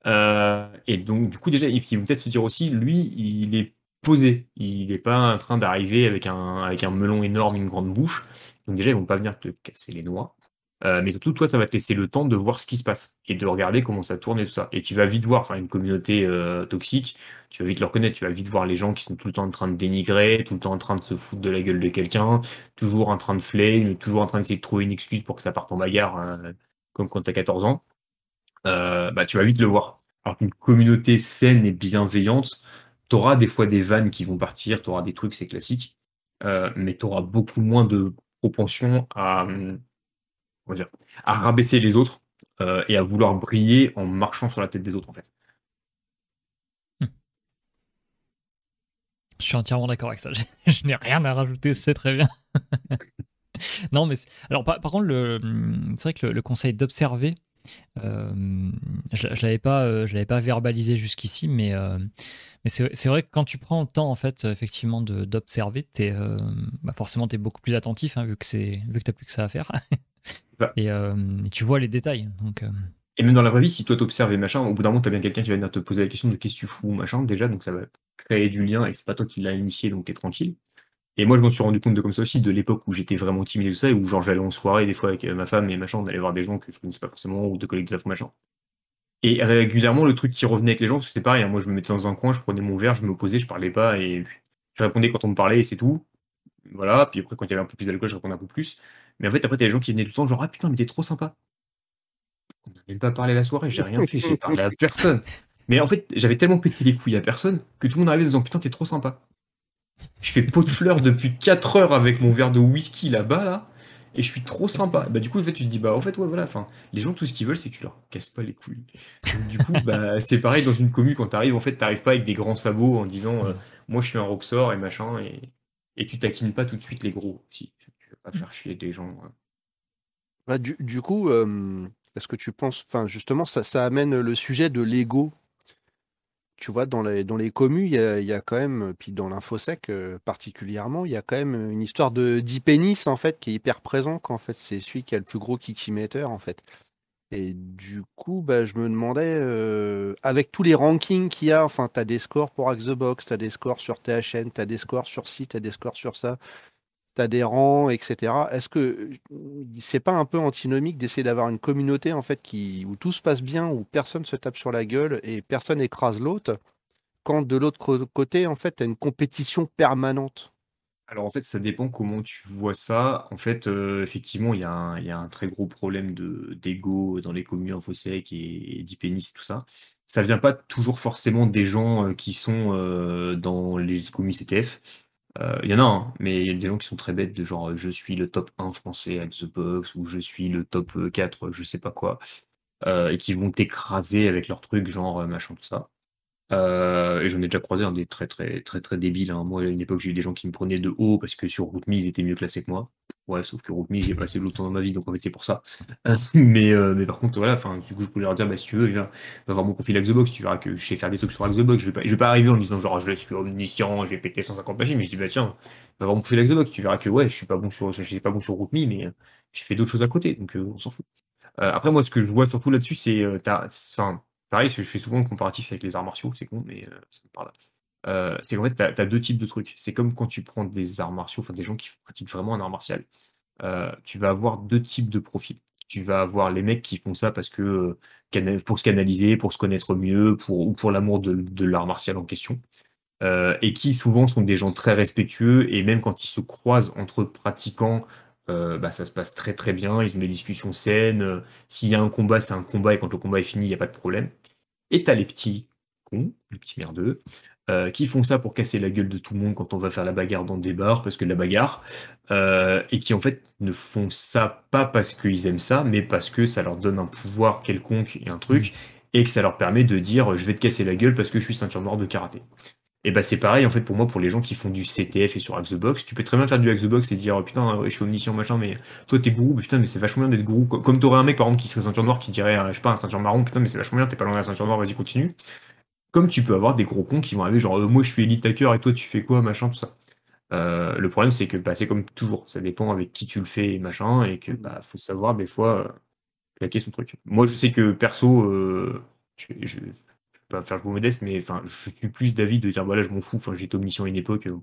Euh, et donc, du coup, déjà, ils vont peut-être se dire aussi, lui, il est posé. Il n'est pas en train d'arriver avec un, melon énorme, une grande bouche. Donc, déjà, ils vont pas venir te casser les noix. Euh, mais surtout, toi, ça va te laisser le temps de voir ce qui se passe et de regarder comment ça tourne et tout ça. Et tu vas vite voir, enfin, une communauté euh, toxique, tu vas vite le reconnaître. Tu vas vite voir les gens qui sont tout le temps en train de dénigrer, tout le temps en train de se foutre de la gueule de quelqu'un, toujours en train de flame, toujours en train d'essayer de trouver une excuse pour que ça parte en bagarre, comme quand tu as 14 ans. Euh, bah, tu vas vite le voir. Alors qu'une communauté saine et bienveillante, tu auras des fois des vannes qui vont partir, tu auras des trucs, c'est classique, euh, mais tu auras beaucoup moins de propension à, hum, dire, à rabaisser les autres euh, et à vouloir briller en marchant sur la tête des autres, en fait. Je suis entièrement d'accord avec ça. Je n'ai rien à rajouter, c'est très bien. non, mais alors par, contre, hum, c'est vrai que le conseil d'observer, euh, je ne l'avais pas, euh, je l'avais pas verbalisé jusqu'ici, mais, euh, mais c'est vrai que quand tu prends le temps, en fait, effectivement, d'observer, bah forcément, tu es beaucoup plus attentif, hein, vu que tu n'as plus que ça à faire. et, tu vois les détails. Donc, et même dans la vraie vie, si toi t'observes et machin, au bout d'un moment, tu as bien quelqu'un qui va venir te poser la question de qu'est-ce que tu fous, machin, déjà, donc ça va créer du lien et c'est pas toi qui l'as initié, donc tu es tranquille. Et moi, je m'en suis rendu compte de comme ça aussi, de l'époque où j'étais vraiment timide et tout ça, et où genre j'allais en soirée des fois avec euh, ma femme et machin, on allait voir des gens que je connaissais pas forcément, ou de collègues de machin. Et régulièrement, le truc qui revenait avec les gens, parce que c'était pareil, hein, moi je me mettais dans un coin, je prenais mon verre, je me posais, je parlais pas, et je répondais quand on me parlait, et c'est tout. Voilà, puis après, quand il y avait un peu plus d'alcool, je répondais un peu plus. Mais en fait, après, t'as des gens qui venaient tout le temps, genre, ah putain, mais t'es trop sympa. On n'a même pas parlé la soirée, j'ai rien fait, j'ai parlé à personne. Mais en fait, j'avais tellement pété les couilles à personne que tout le monde arrivait en disant, putain, t'es trop sympa. Je fais pot de fleurs depuis 4 heures avec mon verre de whisky là-bas, là, et je suis trop sympa. Bah, du coup, en fait, tu te dis, bah, en fait, ouais, voilà, enfin, les gens, tout ce qu'ils veulent, c'est que tu leur casses pas les couilles. du coup, bah, c'est pareil dans une commune quand t'arrives, en fait, t'arrives pas avec des grands sabots en disant, euh, moi, je suis un roxor et machin, et, et tu taquines pas tout de suite les gros. Si, tu vas pas faire chier des gens. Euh. Bah, du, du coup, est-ce que tu penses, enfin, justement, ça, ça amène le sujet de l'ego tu vois, dans les, dans les communes, il y a, quand même, puis dans l'infosec euh, particulièrement, il y a quand même une histoire de d'e-pénis, en fait, qui est hyper présent, qu'en fait, c'est celui qui a le plus gros kikimeter, en fait. Et du coup, bah, je me demandais, euh, avec tous les rankings qu'il y a, enfin, tu as des scores pour Axebox, tu as des scores sur THN, tu as des scores sur ci, tu as des scores sur ça rangs, etc. Est-ce que c'est pas un peu antinomique d'essayer d'avoir une communauté en fait où tout se passe bien, où personne se tape sur la gueule et personne écrase l'autre, quand de l'autre côté en fait as une compétition permanente? Alors en fait, ça dépend comment tu vois ça. En fait, euh, effectivement, il y, a un très gros problème de d'ego dans les communes InfoSec et, et tout ça. Ça vient pas toujours forcément des gens euh, qui sont euh, dans les communes CTF. Euh, il y en a, hein, mais il y a des gens qui sont très bêtes, de genre je suis le top 1 français à The Box ou je suis le top 4, je sais pas quoi, euh, et qui vont t'écraser avec leurs trucs, genre machin, tout ça. Euh, et j'en ai déjà croisé des très très très très débiles. Hein. Moi, à une époque, j'ai eu des gens qui me prenaient de haut parce que sur RootMe, ils étaient mieux classés que moi. Ouais, sauf que RootMe, j'ai passé de temps dans ma vie, donc en fait, c'est pour ça. mais, euh, mais par contre, voilà, du coup, je pouvais leur dire, bah, si tu veux, viens, va voir mon profil Xbox, tu verras que je sais faire des trucs sur Xbox. Je vais pas, je vais pas arriver en disant, genre, je suis omniscient, j'ai pété 150 machines, mais je dis, bah, tiens, va voir mon profil Xbox, tu verras que, ouais, je suis pas bon sur, je suis pas bon sur RootMe, mais euh, j'ai fait d'autres choses à côté, donc on s'en fout. après, moi, ce que je vois surtout là-dessus, c'est, Pareil, je fais souvent le comparatif avec les arts martiaux, c'est con, mais euh, ça me parle. Euh, c'est qu'en fait, tu as, deux types de trucs. C'est comme quand tu prends des arts martiaux, enfin des gens qui pratiquent vraiment un art martial. Euh, tu vas avoir deux types de profils. Tu vas avoir les mecs qui font ça parce que pour se canaliser, pour se connaître mieux, pour, ou pour l'amour de, l'art martial en question. et qui souvent sont des gens très respectueux et même quand ils se croisent entre pratiquants, bah, ça se passe très très bien, ils ont des discussions saines. S'il y a un combat, c'est un combat et quand le combat est fini, il n'y a pas de problème. Et t'as les petits cons, les petits merdeux, euh, qui font ça pour casser la gueule de tout le monde quand on va faire la bagarre dans des bars, parce que la bagarre, euh, et qui en fait ne font ça pas parce qu'ils aiment ça, mais parce que ça leur donne un pouvoir quelconque et un truc, mmh. et que ça leur permet de dire je vais te casser la gueule parce que je suis ceinture noire de karaté. Et bah c'est pareil en fait pour moi pour les gens qui font du CTF et sur Xbox, tu peux très bien faire du Xbox et dire oh, putain je suis omniscient machin mais toi t'es gourou, putain mais c'est vachement bien d'être gourou. Comme t'aurais un mec par exemple qui serait ceinture noire qui dirait euh, je sais pas un ceinture marron, putain mais c'est vachement bien, t'es pas loin de la ceinture noire, vas-y continue. Comme tu peux avoir des gros cons qui vont arriver genre euh, moi je suis elite hacker et toi tu fais quoi machin tout ça. Euh, le problème c'est que bah, c'est comme toujours, ça dépend avec qui tu le fais et machin et que bah faut savoir des fois claquer son truc. Moi je sais que perso je, faire le modeste, mais enfin, je suis plus d'avis de dire voilà, je m'en fous. Enfin, j'étais omniscient à une époque. Euh,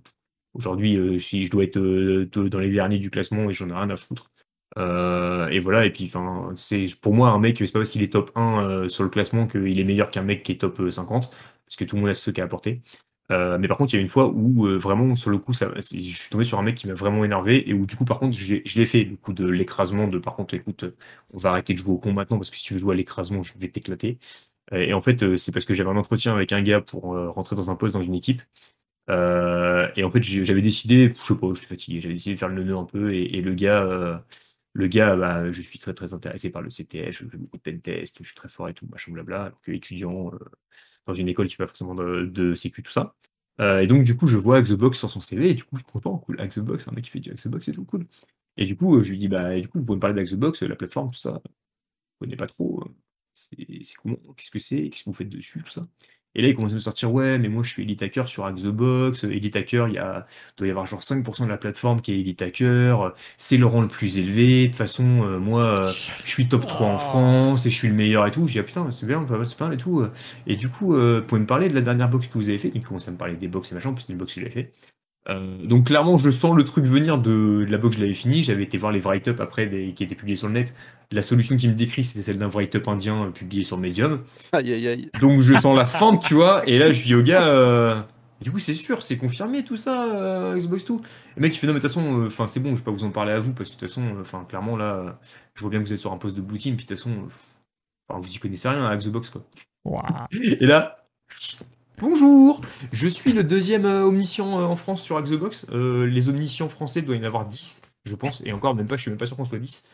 aujourd'hui, euh, si je dois être euh, dans les derniers du classement et j'en ai rien à foutre. et voilà, et puis enfin, c'est pour moi un mec, c'est pas parce qu'il est top 1 sur le classement qu'il est meilleur qu'un mec qui est top 50, parce que tout le monde a ce qu'il a apporté. mais par contre, il y a une fois où vraiment, sur le coup, ça, je suis tombé sur un mec qui m'a vraiment énervé et où du coup, par contre, je l'ai fait, le coup de l'écrasement, de par contre, écoute, on va arrêter de jouer au con maintenant parce que si tu veux jouer à l'écrasement, je vais t'éclater. Et en fait, c'est parce que j'avais un entretien avec un gars pour rentrer dans un poste dans une équipe. et en fait, j'avais décidé, je sais pas, je suis fatigué, j'avais décidé de faire le nœud un peu. Et, le gars, le gars, bah, je suis très très intéressé par le CTF, je fais beaucoup de pentest, je suis très fort et tout, machin blabla. Alors que étudiant dans une école qui fait pas forcément de, de sécu, tout ça. et donc, du coup, je vois Xbox sur son CV, et du coup, je suis content, cool, Xbox, un mec qui fait du Xbox, c'est tout cool. Et du coup, je lui dis, bah, du coup, vous pouvez me parler d'Xbox, la plateforme, tout ça. Je connais pas trop. C'est comment Qu'est-ce que c'est Qu'est-ce que vous faites dessus Tout ça. Et là, il commence à me sortir, ouais, mais moi je suis Elite Hacker sur Xbox. Elite Hacker, il y a, doit y avoir genre 5% de la plateforme qui est Elite Hacker. C'est le rang le plus élevé. De toute façon, euh, moi, euh, je suis top 3 en France et je suis le meilleur et tout. Je dis, ah putain, c'est bien, pas mal, c'est pas et tout. Et du coup, euh, vous pouvez me parler de la dernière box que vous avez fait Il commence à me parler des box et machin, en plus c'est une box que j'avais fait. Euh, donc clairement, je sens le truc venir de, la box que je l'avais fini. J'avais été voir les write-up après qui étaient publiés sur le net. La solution qui me décrit, c'était celle d'un write-up indien euh, publié sur Medium. Aïe, aïe, aïe. Donc je sens la fente, tu vois. Et là, je dis au gars, euh, du coup, c'est sûr, c'est confirmé tout ça, Xbox 2. Le mec, il fait non, mais de toute façon, enfin, c'est bon, je vais pas vous en parler à vous parce que de toute façon, enfin, clairement, là, je vois bien que vous êtes sur un poste de blue team, puis de toute façon, vous y connaissez rien à Xbox, quoi. Et là, Bonjour, je suis le deuxième euh, omniscient euh, en France sur Xbox. Euh, les omniscients français doivent y en avoir 10, je pense, et encore même pas, je suis même pas sûr qu'on soit 10.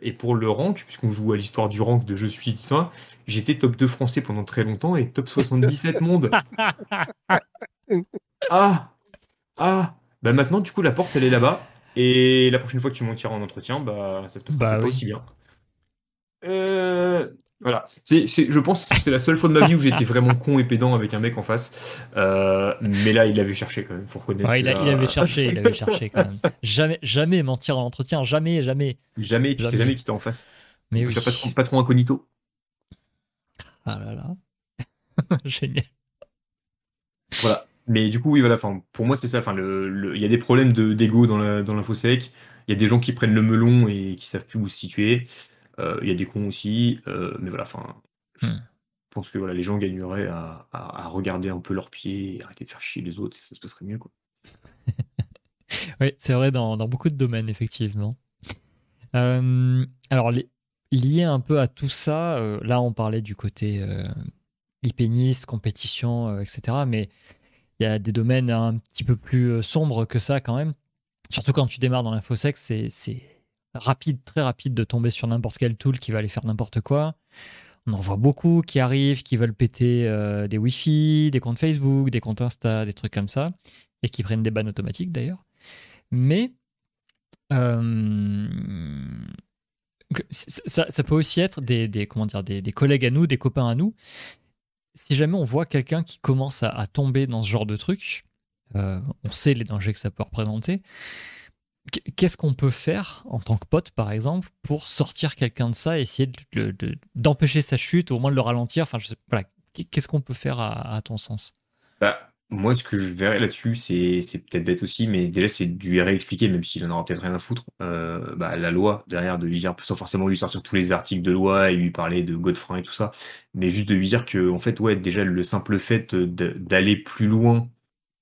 et pour le rank, puisqu'on joue à l'histoire du rank de je suis tout ça, j'étais top 2 français pendant très longtemps et top 77 monde. Ah Ah Bah maintenant, du coup, la porte elle est là-bas. Et la prochaine fois que tu m'en tireras en entretien, bah ça se passera pas aussi bien. Euh, voilà. C'est, je pense que c'est la seule fois de ma vie où j'étais vraiment con et pédant avec un mec en face. Euh, mais là, il avait cherché quand même. Faut il, avait cherché, il avait cherché quand même. Jamais, jamais mentir en entretien, jamais, jamais. Jamais, c'est jamais qui était en face. Mais oui. Pas trop, pas trop incognito. Ah là là. Génial. Voilà. Mais du coup, oui, voilà. pour moi, c'est ça. Enfin, il y a des problèmes de, d'ego dans, la, dans l'infosec. Il y a des gens qui prennent le melon et qui savent plus où se situer. Euh, il y a des cons aussi, euh, mais voilà, enfin, je hmm. pense que voilà, les gens gagneraient à, regarder un peu leurs pieds et arrêter de faire chier les autres, et ça se passerait mieux. Quoi. oui, c'est vrai dans, beaucoup de domaines, effectivement. Euh, alors, lié un peu à tout ça, là, on parlait du côté euh, compétition, etc. Mais il y a des domaines un petit peu plus sombres que ça quand même. Surtout quand tu démarres dans l'infosec, c'est rapide, très rapide de tomber sur n'importe quel tool qui va aller faire n'importe quoi. On en voit beaucoup qui arrivent, qui veulent péter euh, des Wi-Fi, des comptes Facebook, des comptes Insta, des trucs comme ça, et qui prennent des bannes automatiques d'ailleurs. Mais euh, ça, peut aussi être des, comment dire, des, collègues à nous, des copains à nous. Si jamais on voit quelqu'un qui commence à, tomber dans ce genre de truc, euh, on sait les dangers que ça peut représenter. Qu'est-ce qu'on peut faire en tant que pote, par exemple, pour sortir quelqu'un de ça, essayer d'empêcher sa chute, ou au moins de le ralentir? Enfin, voilà. Qu'est-ce qu'on peut faire à, ton sens? Bah, Moi, ce que je verrais là-dessus, c'est peut-être bête aussi, mais déjà, c'est de lui réexpliquer, même s'il en aura peut-être rien à foutre, euh, bah, la loi derrière, de lui dire, sans forcément lui sortir tous les articles de loi et lui parler de Godefroy et tout ça, mais juste de lui dire que, en fait, ouais, déjà, le simple fait d'aller plus loin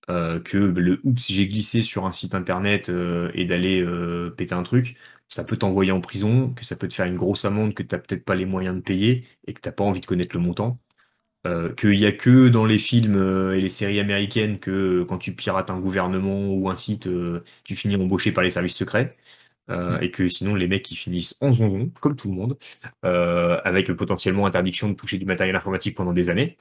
euh, que le oups, j'ai glissé sur un site internet euh, et d'aller euh, péter un truc, ça peut t'envoyer en prison, que ça peut te faire une grosse amende que tu n'as peut-être pas les moyens de payer et que tu n'as pas envie de connaître le montant. qu'il n'y a que dans les films et les séries américaines que quand tu pirates un gouvernement ou un site, tu finis embauché par les services secrets. Mm. et que sinon les mecs ils finissent en zonzon, comme tout le monde, avec potentiellement interdiction de toucher du matériel informatique pendant des années.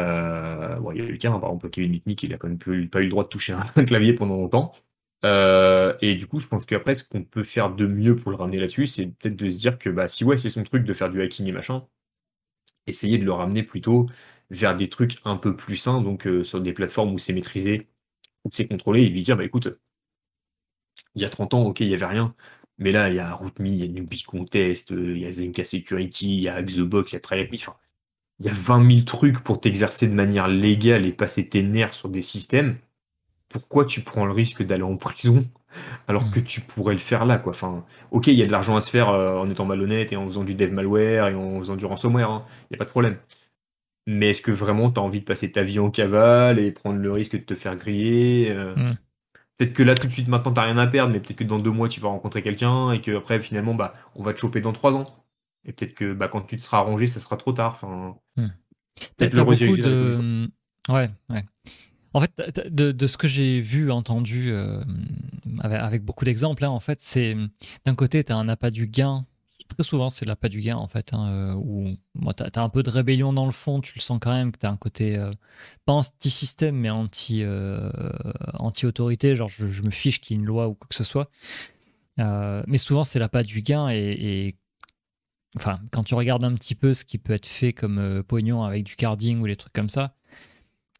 Euh, il y a eu le cas, par exemple, Kevin Mitnick, il a quand même pas eu le droit de toucher un clavier pendant longtemps. Euh, et du coup, je pense qu'après, ce qu'on peut faire de mieux pour le ramener là-dessus, c'est peut-être de se dire que bah, si ouais, c'est son truc de faire du hacking et machin, essayer de le ramener plutôt vers des trucs un peu plus sains, donc euh, sur des plateformes où c'est maîtrisé, où c'est contrôlé, et lui dire, bah écoute, il y a 30 ans, ok, il n'y avait rien, mais là, il y a RootMe, il y a Newbie Contest, il y a Zenka Security, il y a Xbox, il y a Triapi, enfin, il y a 20 000 trucs pour t'exercer de manière légale et passer tes nerfs sur des systèmes. Pourquoi tu prends le risque d'aller en prison alors hmm. que tu pourrais le faire là quoi? Enfin, ok, il y a de l'argent à se faire euh, en étant malhonnête et en faisant du dev malware et en faisant du ransomware, il hein. n'y a pas de problème. Mais est-ce que vraiment tu as envie de passer ta vie en cavale et prendre le risque de te faire griller euh? hmm. Peut-être que là tout de suite maintenant t'as rien à perdre, mais peut-être que dans deux mois tu vas rencontrer quelqu'un et que après finalement bah on va te choper dans trois ans. Et peut-être que bah, quand tu te seras arrangé, ça sera trop tard. Enfin, Hmm. peut-être le rediriger de. Ouais, ouais. En fait, de, de ce que j'ai vu, entendu, euh, avec, avec beaucoup d'exemples, hein, en fait, c'est d'un côté, tu as un appât du gain. Très souvent, c'est l'appât du gain, en fait, hein, euh, où moi, tu as, un peu de rébellion dans le fond, tu le sens quand même, que tu as un côté, euh, pas anti-système, mais anti, euh, anti-autorité, genre je, je me fiche qu'il y ait une loi ou quoi que ce soit. Mais souvent, c'est l'appât du gain et, et enfin, quand tu regardes un petit peu ce qui peut être fait comme euh, pognon avec du carding ou les trucs comme ça,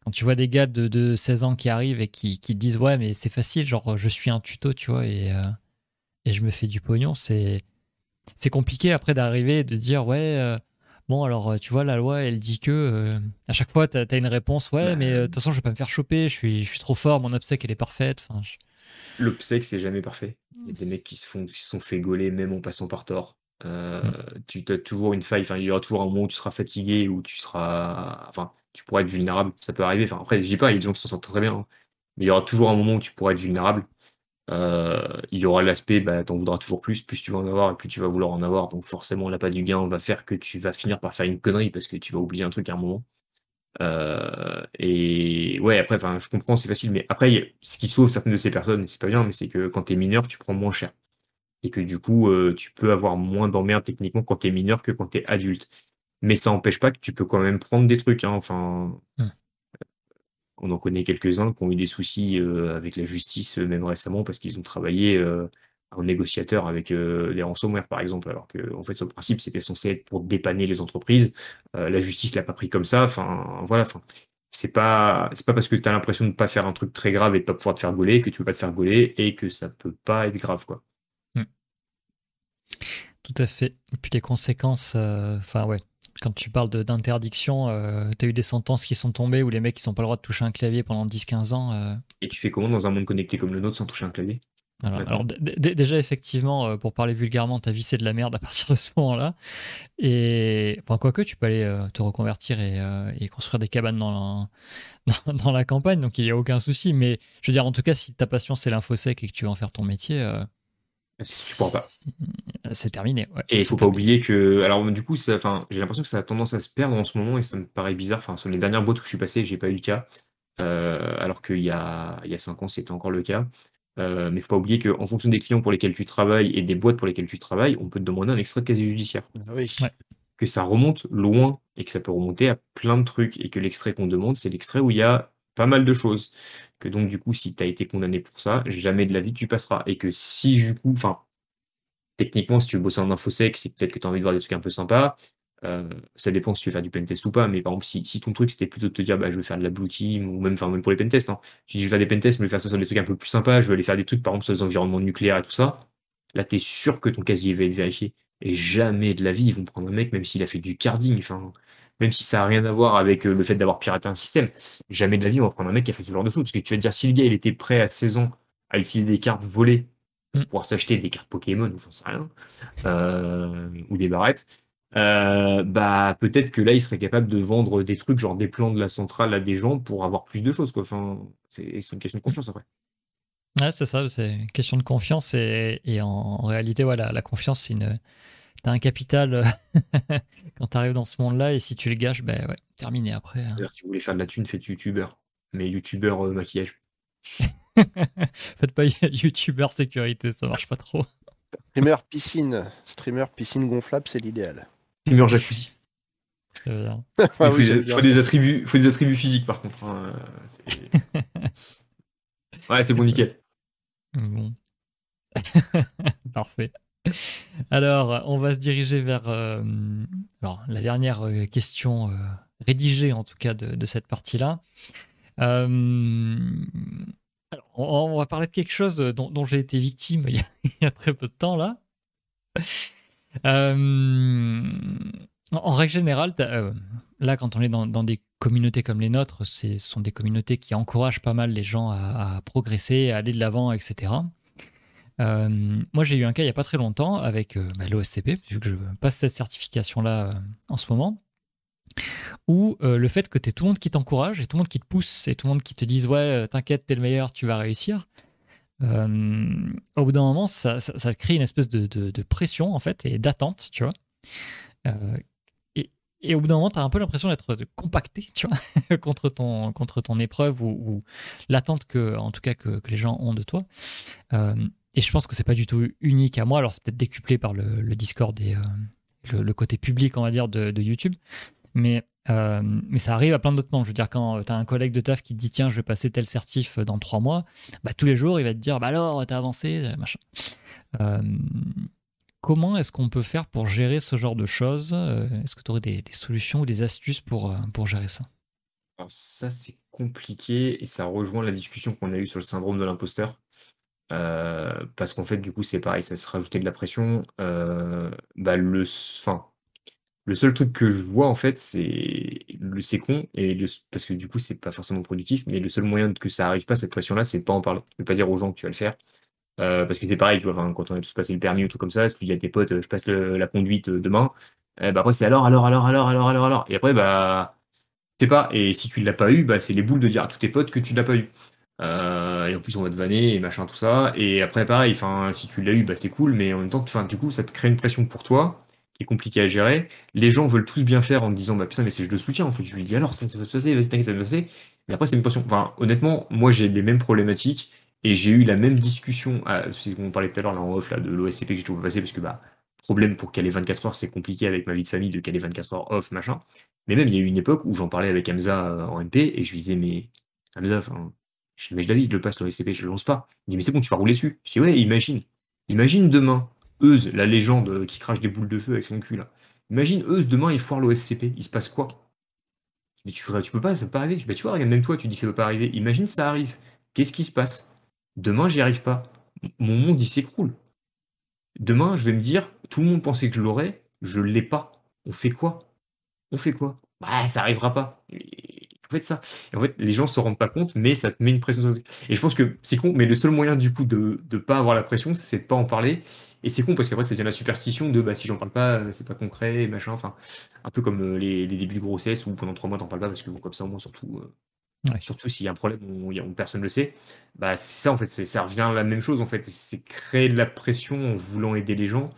quand tu vois des gars de, de 16 ans qui arrivent et qui, qui te disent ouais mais c'est facile, genre je suis un tuto, tu vois, et, euh, et je me fais du pognon, c'est c'est compliqué après d'arriver et de dire ouais euh, bon alors tu vois la loi elle dit que euh, à chaque fois t'as as une réponse ouais Bah, mais euh, de toute façon je vais pas me faire choper, je suis, je suis trop fort, mon obsèque elle est parfaite, enfin, je- L'obsèque, c'est jamais parfait. Il y a des mecs qui se font, qui se sont fait gauler même en passant par tort. Euh, Tu as toujours une faille. Enfin, il y aura toujours un moment où tu seras fatigué, où tu seras. Enfin, tu pourras être vulnérable. Ça peut arriver. Enfin, après, je dis pas, il y a des gens qui s'en sortent très bien. hein. Mais il y aura toujours un moment où tu pourras être vulnérable. Euh, il y aura l'aspect, bah, t'en voudras toujours plus, plus tu vas en avoir et plus tu vas vouloir en avoir. Donc forcément, l'appât du gain va faire que tu vas finir par faire une connerie parce que tu vas oublier un truc à un moment. Euh, et ouais, après, je comprends, c'est facile, mais après, ce qui sauve certaines de ces personnes, c'est pas bien, mais c'est que quand t'es mineur, tu prends moins cher. Et que du coup, euh, tu peux avoir moins d'emmerdes techniquement quand t'es mineur que quand t'es adulte. Mais ça n'empêche pas que tu peux quand même prendre des trucs, hein, enfin. Hmm. On en connaît quelques-uns qui ont eu des soucis euh, avec la justice, euh, même récemment, parce qu'ils ont travaillé euh, en négociateur avec euh, des ransomware, par exemple, alors que en fait, sur le principe, c'était censé être pour dépanner les entreprises. Euh, la justice l'a pas pris comme ça. Enfin, voilà. Enfin, c'est pas, c'est pas parce que tu as l'impression de ne pas faire un truc très grave et de pas pouvoir te faire gauler que tu peux pas te faire gauler et que ça peut pas être grave, quoi. Tout à fait. Et puis les conséquences, euh, enfin ouais, quand tu parles d'interdiction, euh, t'as eu des sentences qui sont tombées où les mecs ils n'ont pas le droit de toucher un clavier pendant 10-15 ans. euh, Et tu fais comment dans un monde connecté comme le nôtre sans toucher un clavier? Alors déjà effectivement, euh, pour parler vulgairement, ta vie c'est de la merde à partir de ce moment-là. Et enfin quoique tu peux aller te reconvertir et, et construire des cabanes dans la, dans, dans la campagne, donc il n'y a aucun souci. Mais je veux dire, en tout cas, si ta passion c'est l'infosec et que tu veux en faire ton métier, Tu pas. c'est- terminé. ouais. Et il faut pas terminé. oublier que, alors du coup, ça, j'ai l'impression que ça a tendance à se perdre en ce moment et ça me paraît bizarre. Enfin, sur les dernières boîtes où je suis passé, j'ai pas eu le cas, Euh, alors qu'il y a, il y a cinq ans, c'était encore le cas. Euh, mais il faut pas oublier qu'en fonction des clients pour lesquels tu travailles et des boîtes pour lesquelles tu travailles, on peut te demander un extrait de casier judiciaire. Ah oui. Ouais. Que ça remonte loin et que ça peut remonter à plein de trucs et que l'extrait qu'on demande, c'est l'extrait où il y a pas mal de choses. Que donc, du coup, si tu as été condamné pour ça, jamais de la vie tu passeras. Et que si, du coup, enfin, techniquement, si tu veux bosser en infosec, c'est peut-être que tu as envie de voir des trucs un peu sympas. Euh, ça dépend si tu veux faire du pentest ou pas, mais par exemple, si, si ton truc c'était plutôt de te dire bah, je veux faire de la blue team, ou même, enfin, même pour les pentests, hein. tu dis je vais faire des pentests, mais je vais faire ça sur des trucs un peu plus sympas, je vais aller faire des trucs par exemple sur les environnements nucléaires et tout ça, là tu es sûr que ton casier va être vérifié. Et jamais de la vie ils vont prendre un mec, même s'il a fait du carding, enfin, même si ça n'a rien à voir avec euh, le fait d'avoir piraté un système, jamais de la vie on va prendre un mec qui a fait ce genre de choses. Parce que tu vas te dire si le gars il était prêt à 16 ans à utiliser des cartes volées pour Mm. pouvoir s'acheter des cartes Pokémon ou j'en sais rien, euh, ou des barrettes, euh, bah peut-être que là il serait capable de vendre des trucs genre des plans de la centrale à des gens pour avoir plus de choses quoi. Enfin, c'est une question de confiance après. Ouais, c'est ça, c'est une question de confiance et, et en, en réalité, voilà, la confiance, c'est une. T'as un capital euh, quand t'arrives dans ce monde-là et si tu le gâches, ben ouais, terminé après. hein. D'ailleurs, si vous voulez faire de la thune, faites youtubeur. Mais youtubeur euh, maquillage. Faites pas youtubeur sécurité, ça marche pas trop. Streamer piscine. Streamer piscine gonflable, c'est l'idéal. Youtubeur jacuzzi. Très bien. Ah oui, faut, des- bien faut des attributs, faut des attributs physiques par contre. hein, ouais, c'est bon nickel. Bon. Parfait. Alors, on va se diriger vers euh, la dernière euh, question euh, rédigée, en tout cas, de, cette partie-là. On, va parler de quelque chose dont, j'ai été victime il y, a, très peu de temps, là. En, règle générale, là, quand on est dans, des communautés comme les nôtres, ce sont des communautés qui encouragent pas mal les gens à progresser, à aller de l'avant, etc. Euh, moi, j'ai eu un cas il n'y a pas très longtemps avec euh, bah, l'OSCP, vu que je passe cette certification-là euh, en ce moment, où le fait que tu tout le monde qui t'encourage et tout le monde qui te pousse et tout le monde qui te dise Ouais, t'inquiète, t'es le meilleur, tu vas réussir. au bout d'un moment, ça, crée une espèce de, pression en fait et d'attente, tu vois. et, au bout d'un moment, tu as un peu l'impression d'être compacté, contre ton, contre ton épreuve ou, l'attente que, en tout cas, que, les gens ont de toi. Et je pense que c'est pas du tout unique à moi. Alors, c'est peut-être décuplé par le, Discord et le, côté public, on va dire, de, YouTube. Mais euh, mais ça arrive à plein d'autres moments. Je veux dire, quand tu as un collègue de taf qui te dit tiens, je vais passer tel certif dans trois mois, bah, tous les jours, il va te dire bah alors, t'as avancé, euh, machin. Euh, comment est-ce qu'on peut faire pour gérer ce genre de choses Est-ce que tu aurais des, solutions ou des astuces pour, pour gérer ça? Alors, ça, c'est compliqué et ça rejoint la discussion qu'on a eue sur le syndrome de l'imposteur. Parce qu'en fait, du coup, c'est pareil, ça se rajoutait de la pression. bah, le, fin, le seul truc que je vois en fait, c'est le c'est con et le parce que du coup, c'est pas forcément productif, mais le seul moyen que ça arrive pas cette pression-là, c'est de pas en parler. De pas dire aux gens que tu vas le faire. Euh, parce que c'est pareil, tu vois, quand on a tous passé le permis ou tout comme ça, si tu dis à tes potes: «Je passe la conduite, euh, demain», eh bah, après c'est: «Alors, alors, alors, alors, alors, alors, alors» et après, bah, pas et si tu l'as pas eu, bah, c'est les boules de dire à tous tes potes que tu l'as pas eu. Euh, et en plus on va te vanner et machin tout ça et après pareil, si tu l'as eu, bah, c'est cool, mais en même temps, du coup, ça te crée une pression pour toi compliqué à gérer. Les gens veulent tous bien faire en disant bah putain mais c'est je le soutiens en fait. Je lui dis alors ça, va se passer, vas-y t'inquiète ça va se passer. Mais après c'est une passion. Enfin honnêtement moi j'ai les mêmes problématiques et j'ai eu la même discussion. C'est qu'on parlait tout à l'heure là en off là de l'OSCP que j'ai toujours passé parce que bah problème pour caler 24 heures c'est compliqué avec ma vie de famille de caler 24 heures off machin. Mais même il y a eu une époque où j'en parlais avec Hamza euh, en MP et je lui disais mais Hamza enfin je mais je la je le passe l'OSCP je le lance pas. Il dit mais c'est bon tu vas rouler dessus. Je dis ouais imagine imagine demain Euse, la légende qui crache des boules de feu avec son cul là. Imagine Euse demain il foire l'OSCP, il se passe quoi? Mais tu, tu peux pas, ça peut pas arriver. Bah, tu vois, regarde, même toi tu dis que ça peut pas arriver. Imagine ça arrive. Qu'est-ce qui se passe? Demain j'y arrive pas. Mon monde il s'écroule. Demain je vais me dire, tout le monde pensait que je l'aurais, je l'ai pas. On fait quoi? On fait quoi? Bah ça arrivera pas fait ça. Et en fait, les gens se rendent pas compte, mais ça te met une pression. Et je pense que c'est con, mais le seul moyen du coup de ne pas avoir la pression, c'est de pas en parler. Et c'est con parce qu'après, ça devient la superstition de bah, si j'en parle pas, euh, c'est pas concret, machin. Enfin, un peu comme euh, les, débuts de grossesse où pendant trois mois, t'en parles pas parce que bon, comme ça, au moins, surtout, euh, surtout s'il y a un problème où, personne personne le sait, bah, c'est ça en fait, ça revient à la même chose en fait. C'est créer de la pression en voulant aider les gens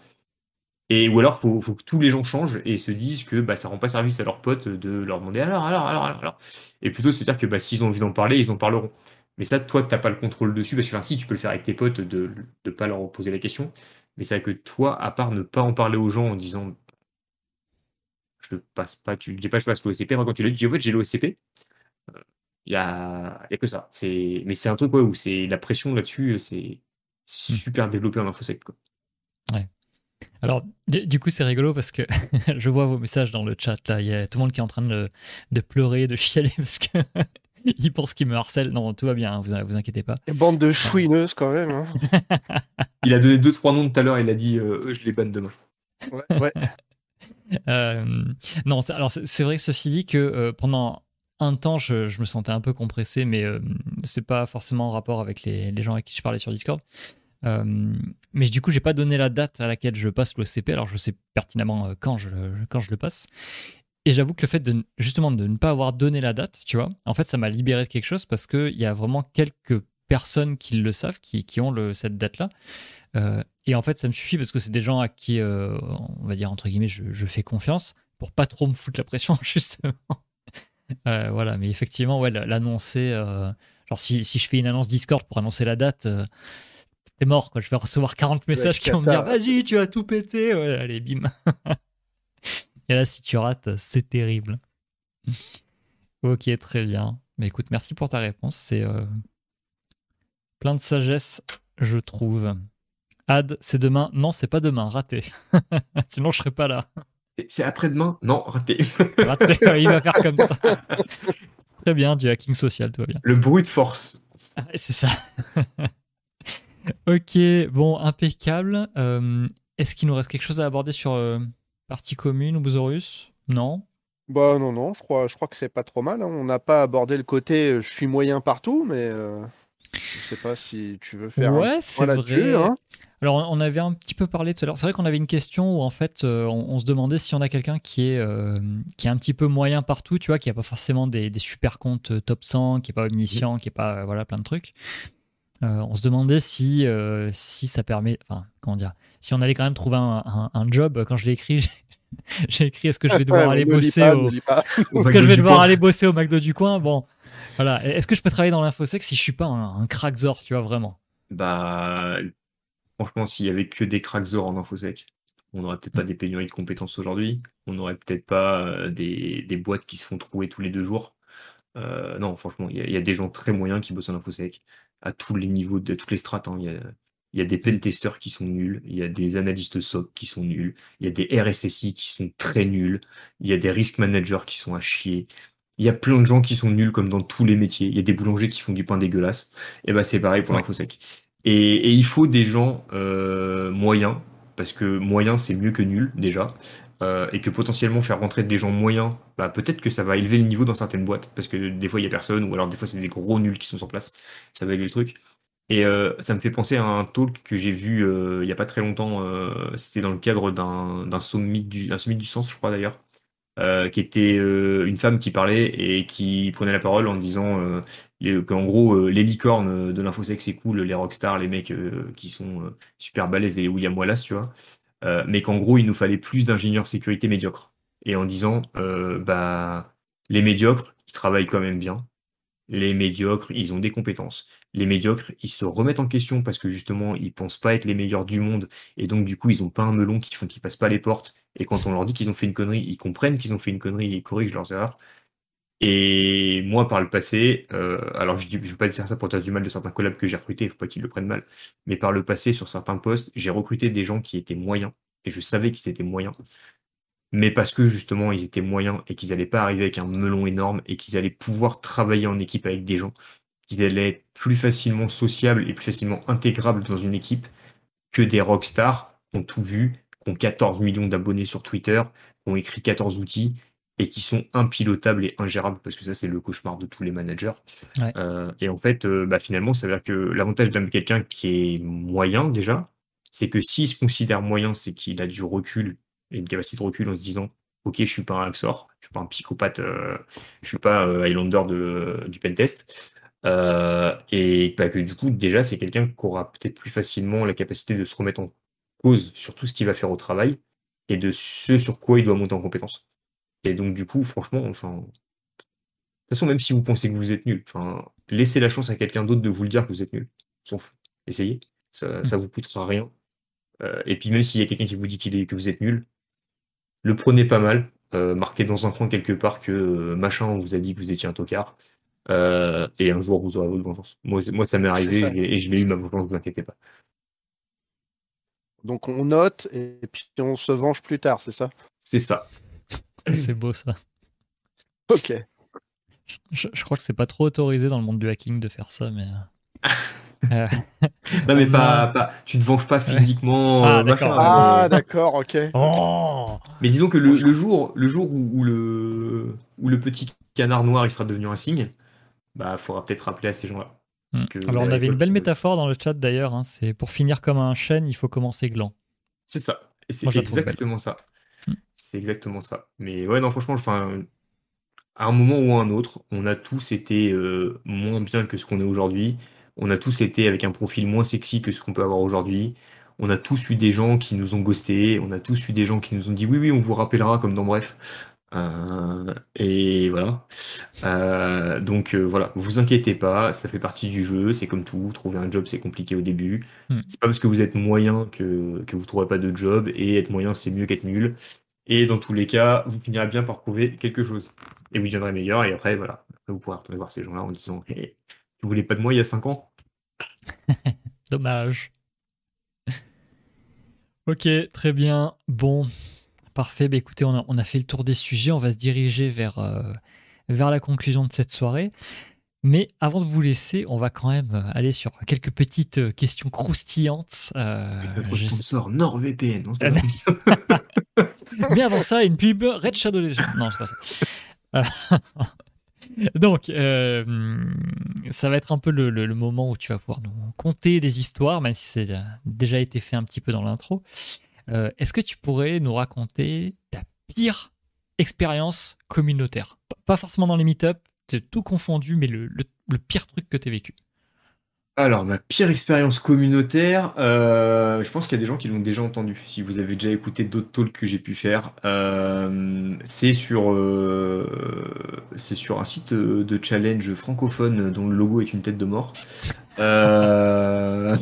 et ou alors, faut, faut que tous les gens changent et se disent que bah, ça rend pas service à leurs potes de leur demander alors, alors, alors, alors, Et plutôt se dire que bah, s'ils ont envie d'en parler, ils en parleront. Mais ça, toi, tu n'as pas le contrôle dessus, parce que enfin, si tu peux le faire avec tes potes de ne pas leur poser la question. Mais c'est vrai que toi, à part ne pas en parler aux gens en disant je passe pas, tu dis pas je passe l'OSCP, quand tu l'as dit, en fait j'ai l'OSCP, il n'y a, y a que ça. Mais c'est un truc où c'est la pression là-dessus, c'est mmh. super développé en infosec. Quoi. Ouais. Alors, du coup, c'est rigolo parce que je vois vos messages dans le chat. Là, il y a tout le monde qui est en train de, de pleurer, de chialer parce que il pense qu'il me harcèle. Non, tout va bien, hein, vous, vous inquiétez pas. bande de chouineuses quand même. Hein. il a donné deux trois noms tout à l'heure. Il a dit euh, je les banne demain. Ouais. Euh, non, alors c'est vrai, ceci dit, que euh, pendant un temps, je, me sentais un peu compressé, mais c'est pas forcément en rapport avec les, les, gens avec qui je parlais sur Discord. Euh, mais du coup, j'ai pas donné la date à laquelle je passe l'OCP, alors je sais pertinemment euh, quand je, quand je le passe. Et j'avoue que le fait de justement de ne pas avoir donné la date, tu vois, en fait, ça m'a libéré de quelque chose parce qu'il y a vraiment quelques personnes qui le savent, qui, qui ont cette date-là. Euh, et en fait, ça me suffit parce que c'est des gens à qui, on va dire, entre guillemets, je, je, fais confiance pour pas trop me foutre la pression, justement. voilà, mais effectivement, ouais, l'annoncer. genre, si, si, je fais une annonce Discord pour annoncer la date c'est mort, quoi. Je vais recevoir 40 messages qui vont me dire Vas-y, tu as tout pété. Ouais, allez, bim. Et là, si tu rates, c'est terrible. ok, très bien. Mais écoute, merci pour ta réponse. C'est euh, plein de sagesse, je trouve. Ad, c'est demain. Non, c'est pas demain. Raté. Sinon, je serais pas là. C'est après-demain? Non, raté. raté, il va faire comme ça. Très bien, du hacking social, tout va bien. Le bruit de force. c'est ça. Ok, bon, impeccable. Euh, est-ce qu'il nous reste quelque chose à aborder sur euh, Partie commune ou Bouzorus Non? Bah non, non, je crois, je crois que c'est pas trop mal. Hein. On n'a pas abordé le côté euh, je suis moyen partout, mais je sais pas si tu veux faire ouais, c'est vrai. Hein. Alors, on avait un petit peu parlé tout à l'heure. C'est vrai qu'on avait une question où, en fait, on, se demandait si on a quelqu'un qui est, qui est un petit peu moyen partout, tu vois, qui n'a pas forcément des, super comptes top 100, qui n'est pas omniscient, qui n'est pas, voilà, plein de trucs. Euh, on se demandait si, euh, si ça permet, enfin, comment dire, si on allait quand même trouver un, job. Quand je l'ai écrit, J'ai écrit est-ce que je vais devoir aller bosser pas, au... que McDo je vais du devoir coin. aller bosser au McDo du coin Bon, voilà. Est-ce que je peux travailler dans l'infosec si je suis pas un, un crackzor, tu vois, vraiment? Bah, franchement, s'il y avait que des crackzors en infosec, on n'aurait peut-être pas des pénuries de compétences aujourd'hui. On n'aurait peut-être pas euh, des, des boîtes qui se font trouver tous les deux jours. Euh, non, franchement, il y, y a des gens très moyens qui bossent en infosec à tous les niveaux, de toutes les strates. hein. Il y a, il y a des pentesters qui sont nuls, il y a des analystes SOC qui sont nuls, il y a des RSSI qui sont très nuls, il y a des risk managers qui sont à chier. Il y a plein de gens qui sont nuls comme dans tous les métiers. Il y a des boulangers qui font du pain dégueulasse. Et bah c'est pareil pour Ouais. l'infosec. Et, et il faut des gens euh, moyens, parce que moyen c'est mieux que nul déjà, euh, et que potentiellement faire rentrer des gens moyens, bah, peut-être que ça va élever le niveau dans certaines boîtes, parce que des fois il y a personne, ou alors des fois c'est des gros nuls qui sont sur place, ça va élever le truc. Et euh, ça me fait penser à un talk que j'ai vu euh, il y a pas très longtemps, c'était dans le cadre d'un summit du, un summit du sens, je crois d'ailleurs, qui était une femme qui parlait et qui prenait la parole en disant qu'en gros, les licornes de l'infosec, c'est cool, les rockstars, les mecs qui sont super balèzes et William Wallace, tu vois. Euh, mais qu'en gros, il nous fallait plus d'ingénieurs sécurité médiocres. Et en disant, euh, bah, les médiocres, ils travaillent quand même bien. Les médiocres, ils ont des compétences. Les médiocres, ils se remettent en question parce que justement, ils pensent pas être les meilleurs du monde. Et donc, du coup, ils ont pas un melon qui font qu'ils passent pas les portes. Et quand on leur dit qu'ils ont fait une connerie, ils comprennent qu'ils ont fait une connerie et ils corrigent leurs erreurs. Et moi, par le passé, euh, alors je ne vais pas dire ça pour dire du mal de certains collabs que j'ai recrutés, il faut pas qu'ils le prennent mal, mais par le passé, sur certains postes, j'ai recruté des gens qui étaient moyens, et je savais qu'ils étaient moyens, mais parce que justement, ils étaient moyens et qu'ils n'allaient pas arriver avec un melon énorme et qu'ils allaient pouvoir travailler en équipe avec des gens, qu'ils allaient être plus facilement sociables et plus facilement intégrables dans une équipe que des rockstars qui ont tout vu, qui ont 14 millions d'abonnés sur Twitter, qui ont écrit 14 outils et qui sont impilotables et ingérables parce que ça c'est le cauchemar de tous les managers. Ouais. Euh, et en fait, euh, bah, finalement, ça veut dire que l'avantage d'un quelqu'un qui est moyen déjà, c'est que s'il se considère moyen, c'est qu'il a du recul et une capacité de recul en se disant Ok, je suis pas un Axor, je suis pas un psychopathe, euh, je suis pas euh, Highlander de, du pentest. Et bah, que du coup, déjà, c'est quelqu'un qui aura peut-être plus facilement la capacité de se remettre en cause sur tout ce qu'il va faire au travail et de ce sur quoi il doit monter en compétence. Et donc, du coup, franchement, enfin. De toute façon, même si vous pensez que vous êtes nul, enfin, laissez la chance à quelqu'un d'autre de vous le dire que vous êtes nul. On s'en fout. Essayez. Ça, ça vous coûtera rien. Euh, et puis, même s'il y a quelqu'un qui vous dit qu'il est, que vous êtes nul, le prenez pas mal. Euh, marquez dans un coin quelque part que euh, machin vous a dit que vous étiez un tocard. Et un jour, vous aurez votre vengeance. Moi, moi ça m'est arrivé ça. et, et je l'ai eu ma vengeance, vous inquiétez pas. Donc on note et puis on se venge plus tard, c'est ça? C'est ça. C'est beau ça. Ok. Je, je crois que c'est pas trop autorisé dans le monde du hacking de faire ça, mais. euh, Non, mais pas, pas- tu te venges pas physiquement. Ah, euh, d'accord. Ah mais- d'accord, ok. Oh Mais disons que le, le jour, le jour où, où le, où le petit canard noir il sera devenu un signe, bah faudra peut-être rappeler à ces gens-là. Hmm. Alors on avait une belle euh, métaphore dans le chat d'ailleurs, hein, c'est pour finir comme un chêne, il faut commencer gland. C'est ça. Et c'est exactement ça. C'est exactement ça. Mais ouais, non, franchement, enfin, à un moment ou à un autre, on a tous été euh, moins bien que ce qu'on est aujourd'hui. On a tous été avec un profil moins sexy que ce qu'on peut avoir aujourd'hui. On a tous eu des gens qui nous ont ghostés. On a tous eu des gens qui nous ont dit oui, oui, on vous rappellera, comme dans Bref. Euh, et voilà. Euh, donc euh, voilà, vous inquiétez pas, ça fait partie du jeu, c'est comme tout. Trouver un job, c'est compliqué au début. Hmm. C'est pas parce que vous êtes moyen que, que vous trouverez pas de job, et être moyen, c'est mieux qu'être nul. Et dans tous les cas, vous finirez bien par trouver quelque chose. Et vous deviendrez meilleur, et après, voilà. Après, vous pourrez retourner voir ces gens-là en disant Hey, Tu voulais pas de moi il y a 5 ans? Dommage. ok, très bien. Bon, parfait. Bah, écoutez, on a, on a fait le tour des sujets. On va se diriger vers, euh, vers la conclusion de cette soirée. Mais avant de vous laisser, on va quand même euh, aller sur quelques petites euh, questions croustillantes. Euh, Avec notre sponsor NordVPN. Mais avant ça, une pub Red Shadow Legends. Non, c'est pas ça. Donc, euh, ça va être un peu le, le- moment où tu vas pouvoir nous conter des histoires, même si c'est déjà été fait un petit peu dans l'intro. Euh, Est-ce que tu pourrais nous raconter ta pire expérience communautaire? Pas forcément dans les meet-up, tout confondu, mais le- le pire truc que tu as vécu. Alors, ma pire expérience communautaire, euh, je pense qu'il y a des gens qui l'ont déjà entendu. Si vous avez déjà écouté d'autres talks que j'ai pu faire, euh, c'est sur, euh, sur un site de challenge francophone dont le logo est une tête de mort. en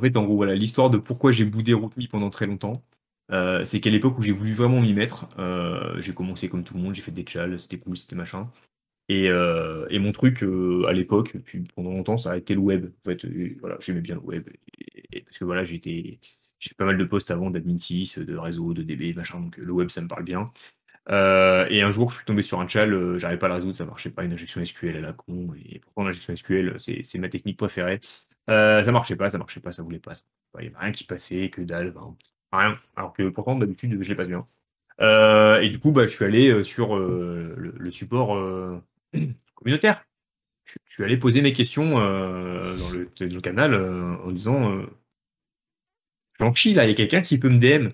fait, en gros, voilà, l'histoire de pourquoi j'ai boudé RootMe pendant très longtemps. c'est qu'à l'époque où j'ai voulu vraiment m'y mettre, j'ai commencé comme tout le monde, j'ai fait des challenges, c'était cool, c'était machin. Et, euh, et, mon truc euh, à l'époque, puis pendant longtemps, ça a été le web. En fait, voilà, j'aimais bien le web. Parce que voilà, j'étais, j'ai pas mal de postes avant d'admin 6, de réseau, de DB, machin. Donc le web, ça me parle bien. Euh, et un jour, je suis tombé sur un chal, j'arrivais pas à le résoudre, ça marchait pas, une injection SQL à la con. Et pourtant, l'injection SQL, c'est ma technique préférée. ça marchait pas, ça marchait pas, ça voulait pas. Il y avait rien qui passait, que dalle, rien. Alors que pourtant, d'habitude, je les passe bien. et du coup, bah, je suis allé sur le, support communautaire. Je, suis allé poser mes questions euh, dans, le, canal euh, en disant euh, J'en chie là, il y a quelqu'un qui peut me DM.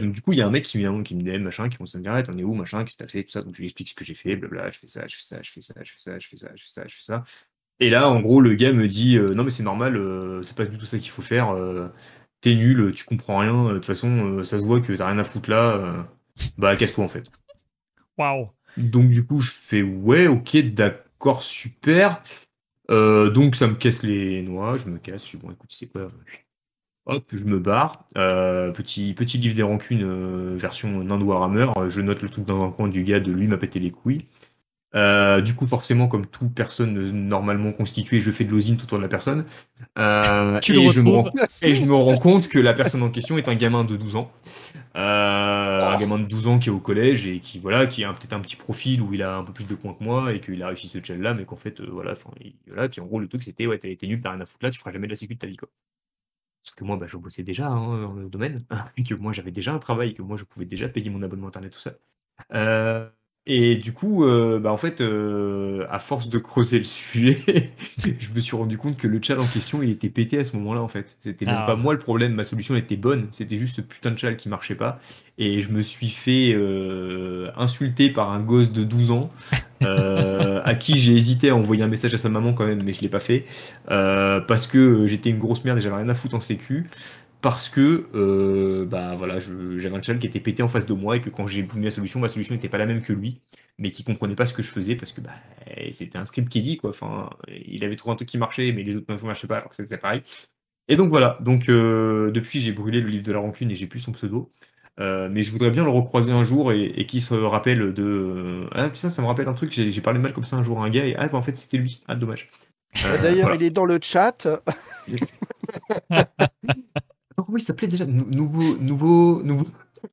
donc du coup, il y a un mec qui, vient, qui me DM, machin, qui commence à me dire on est où, machin, que t'as fait, tout ça. Donc je lui explique ce que j'ai fait, blabla, je fais ça, je fais ça, je fais ça, je fais ça, je fais ça, je fais ça, je fais ça. Et là, en gros, le gars me dit non mais c'est normal, c'est pas du tout ça qu'il faut faire. T'es nul, tu comprends rien. De toute façon, ça se voit que t'as rien à foutre là. bah casse-toi en fait. Waouh. Donc du coup, je fais ouais, ok, d'accord, super. Euh, donc ça me casse les noix, je me casse, je suis bon, écoute, c'est quoi? Hop, je me barre. Euh, petit, petit livre des rancunes euh, version Nand Warhammer. Je note le truc dans un coin du gars de lui m'a pété les couilles. du coup, forcément, comme toute personne normalement constituée, je fais de l'osine tout autour de la personne. tu et, je me rends, et je me rends compte que la personne en question est un gamin de 12 ans. Euh, un gamin de 12 ans qui est au collège et qui voilà qui a peut-être un petit profil où il a un peu plus de points que moi et qu'il a réussi ce challenge là mais qu'en fait euh, voilà, voilà puis en gros le truc c'était ouais t'as été nul t'as rien à foutre là tu feras jamais de la sécurité de ta vie quoi. Parce que moi bah, je bossais déjà hein, dans le domaine et que moi j'avais déjà un travail que moi je pouvais déjà payer mon abonnement internet tout ça. Euh, et du coup, euh, bah, en fait, euh, à force de creuser le sujet, je me suis rendu compte que le chal en question, il était pété à ce moment-là, en fait. C'était même pas ah. moi le problème, ma solution était bonne, c'était juste ce putain de chal qui marchait pas. Et je me suis fait euh, insulter par un gosse de 12 ans, à qui j'ai hésité à envoyer un message à sa maman quand même, mais je l'ai pas fait, parce que j'étais une grosse merde et j'avais rien à foutre en sécu parce que euh, bah voilà, j'avais un channel qui était pété en face de moi et que quand j'ai mis la solution, ma solution n'était pas la même que lui, mais qui comprenait pas ce que je faisais parce que bah, c'était un script qui dit quoi. Enfin, il avait trouvé un truc qui marchait, mais les autres ne marchaient pas, alors que c'était pareil. Et donc voilà, donc euh, depuis j'ai brûlé le livre de la rancune et j'ai plus son pseudo. Euh, mais je voudrais bien le recroiser un jour et, et qu'il se rappelle de. Ah putain, ça me rappelle un truc, j'ai parlé mal comme ça un jour à un gars et ah bah, en fait c'était lui. Ah dommage. D'ailleurs, il est dans le chat. comment il s'appelait déjà Nouveau, nouveau, nouveau?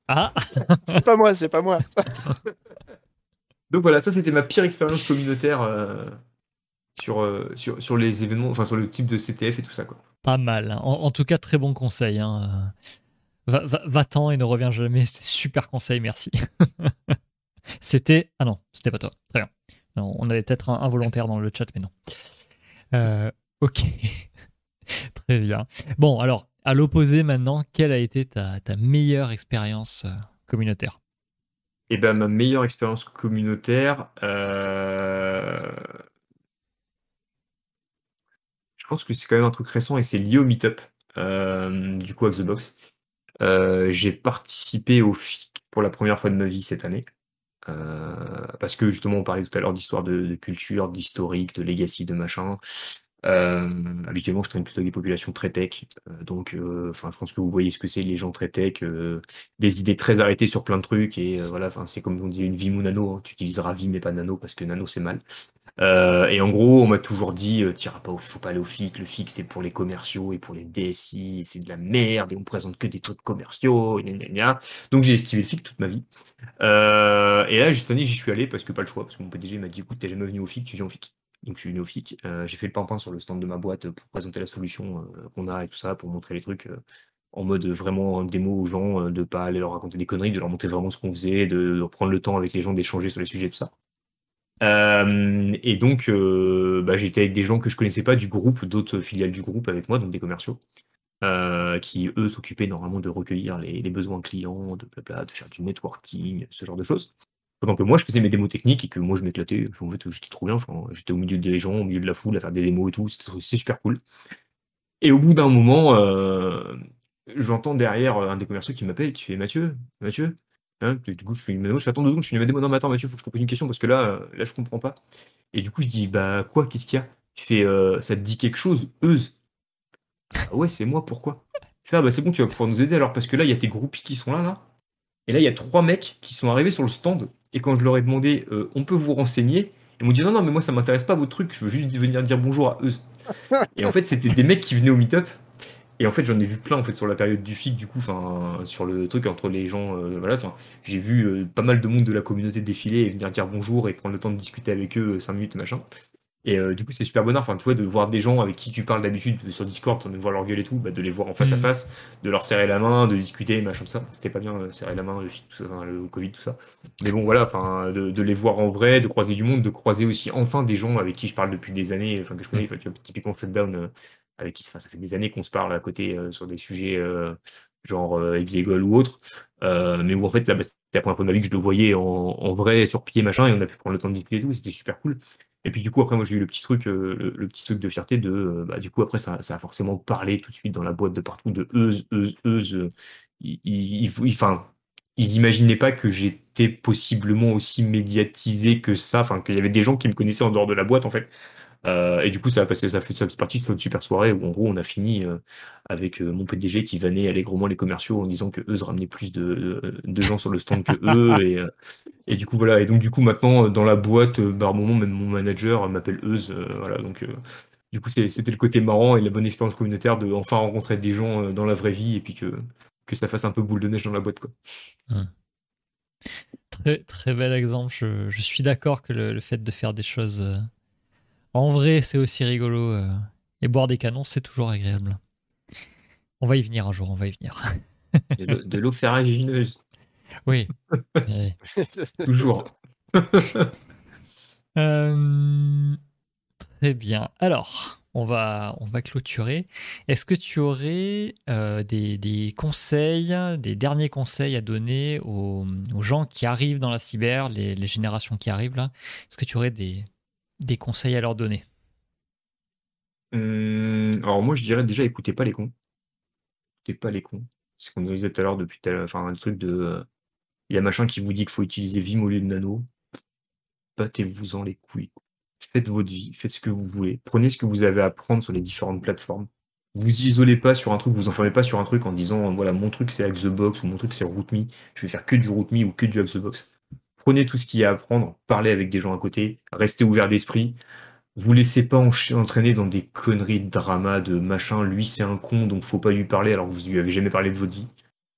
Ah C'est pas moi, c'est pas moi. Donc voilà, ça c'était ma pire expérience communautaire euh, sur, euh, sur, sur les événements, enfin sur le type de CTF et tout ça. Quoi. Pas mal. En, tout cas, très bon conseil. Hein. Va-t'en et ne reviens jamais. Super conseil, merci. c'était. Ah non, c'était pas toi. Très bien. on avait peut-être un involontaire dans le chat, mais non. Euh, ok. très bien. Bon, alors, à l'opposé maintenant, quelle a été ta, meilleure expérience euh, communautaire? Eh ben, ma meilleure expérience communautaire, euh, je pense que c'est quand même un truc récent et c'est lié au Meetup, euh, du coup, à The Box. J'ai participé au FIC pour la première fois de ma vie cette année. parce que justement, on parlait tout à l'heure d'histoire de, de, culture, d'historique, de legacy, de machin. Euh, habituellement, je traîne plutôt des populations très tech, euh, donc euh, enfin, je pense que vous voyez ce que c'est les gens très tech, des idées très arrêtées sur plein de trucs et voilà, c'est comme on disait une Vim ou Nano, hein. tu utiliseras Vim mais pas Nano parce que Nano c'est mal. et en gros, on m'a toujours dit, tira pas, faut pas aller au FIC, le FIC c'est pour les commerciaux et pour les DSI, c'est de la merde et on présente que des trucs commerciaux, donc j'ai esquivé le FIC toute ma vie. et là, cette année, j'y suis allé parce que pas le choix, parce que mon PDG m'a dit, écoute, t'es jamais venu au FIC, tu viens au FIC. Donc je suis néophyte. Euh, j'ai fait le pimpin sur le stand de ma boîte pour présenter la solution euh, qu'on a et tout ça, pour montrer les trucs euh, en mode vraiment démo aux gens, de pas aller leur raconter des conneries, de leur montrer vraiment ce qu'on faisait, de, prendre le temps avec les gens d'échanger sur les sujets, tout ça. et donc, bah, j'étais avec des gens que je connaissais pas du groupe, d'autres filiales du groupe avec moi, donc des commerciaux, qui eux s'occupaient normalement de recueillir les, besoins clients, de, de faire du networking, ce genre de choses. Pendant que moi, je faisais mes démos techniques et que moi, je m'éclatais. En fait, j'étais trop bien. Enfin, j'étais au milieu des gens, au milieu de la foule, à faire des démos et tout. C'était super cool. Et au bout d'un moment, euh, j'entends derrière un des commerciaux qui m'appelle, qui fait Mathieu, Mathieu. Hein, du coup, je suis, je attends deux secondes, je suis non, mais attends, Mathieu, faut que je te pose une question parce que là, là, je comprends pas. Et du coup, je dis, bah, quoi, qu'est-ce qu'il y a? Il fait, euh, ça te dit quelque chose, Euse? Ah ouais, c'est moi, pourquoi? Je fais, ah bah, c'est bon, tu vas pouvoir nous aider alors parce que là, il y a tes groupies qui sont là, là. Et là, il y a trois mecs qui sont arrivés sur le stand. Et quand je leur ai demandé, euh, on peut vous renseigner Ils m'ont dit, non, non, mais moi, ça m'intéresse pas votre truc, je veux juste venir dire bonjour à Euse. Et en fait, c'était des mecs qui venaient au meet-up. Et en fait, j'en ai vu plein en fait sur la période du FIC, du coup, enfin, sur le truc entre les gens, euh, voilà, j'ai vu euh, pas mal de monde de la communauté défiler et venir dire bonjour et prendre le temps de discuter avec eux 5 minutes, machin. Et euh, du coup, c'est super bonheur, enfin, tu vois, de voir des gens avec qui tu parles d'habitude sur Discord, de voir leur gueule et tout, bah, de les voir en face à mm. face, de leur serrer la main, de discuter, machin, tout ça. C'était pas bien, euh, serrer la main, le, tout ça, le Covid, tout ça. Mais bon, voilà, enfin, de, les voir en vrai, de croiser du monde, de croiser aussi enfin des gens avec qui je parle depuis des années, enfin, que je connais, mm. tu vois, typiquement Shutdown, euh, avec qui ça fait des années qu'on se parle à côté sur des sujets genre Exegol ou autre. mais où en fait, là, bah, c'était la première fois de ma vie que je le voyais en, en, vrai, sur pied, machin, et on a pu prendre le temps de discuter et tout, c'était super cool. Et puis du coup, après, moi, j'ai eu le petit truc, euh, le, petit truc de fierté de, euh, bah, du coup, après, ça, ça, a forcément parlé tout de suite dans la boîte de partout de Euse, Euse. Ils, ils, enfin, ils imaginaient pas que j'étais possiblement aussi médiatisé que ça, enfin, qu'il y avait des gens qui me connaissaient en dehors de la boîte, en fait. Euh, et du coup, ça a passé, ça fait ça partie de une super soirée où en gros, on a fini euh, avec euh, mon PDG qui vannait allègrement les commerciaux en disant que eux se ramenaient plus de, de, gens sur le stand que eux. Et, et, du coup, voilà. Et donc, du coup, maintenant, dans la boîte, à un moment, même mon manager m'appelle Euse. voilà. Donc, du coup, c'était le côté marrant et la bonne expérience communautaire de enfin rencontrer des gens dans la vraie vie et puis que, que ça fasse un peu boule de neige dans la boîte, quoi. Mmh. Très, très bel exemple. Je, je suis d'accord que le, le, fait de faire des choses en vrai, c'est aussi rigolo. Euh, et boire des canons, c'est toujours agréable. On va y venir un jour, on va y venir. de l'eau ferragineuse. Oui. toujours. Euh, très bien. Alors, on va, on va clôturer. Est-ce que tu aurais euh, des, conseils, des derniers conseils à donner aux, gens qui arrivent dans la cyber, les, les générations qui arrivent là? Est-ce que tu aurais des, des conseils à leur donner mmh, Alors moi je dirais déjà écoutez pas les cons. Écoutez pas les cons. Ce qu'on disait tout à l'heure depuis tout enfin un truc de euh, il y a machin qui vous dit qu'il faut utiliser Vim au lieu de Nano. Battez-vous-en les couilles. Faites votre vie, faites ce que vous voulez. Prenez ce que vous avez à prendre sur les différentes plateformes. Vous isolez pas sur un truc, vous enfermez pas sur un truc en disant voilà mon truc c'est Axebox ou mon truc c'est RootMe, je vais faire que du RootMe ou que du Axebox prenez tout ce qu'il y a à apprendre, parlez avec des gens à côté, restez ouvert d'esprit. Vous laissez pas entraîner dans des conneries de drama, de machin. Lui, c'est un con, donc faut pas lui parler alors que vous lui avez jamais parlé de votre vie.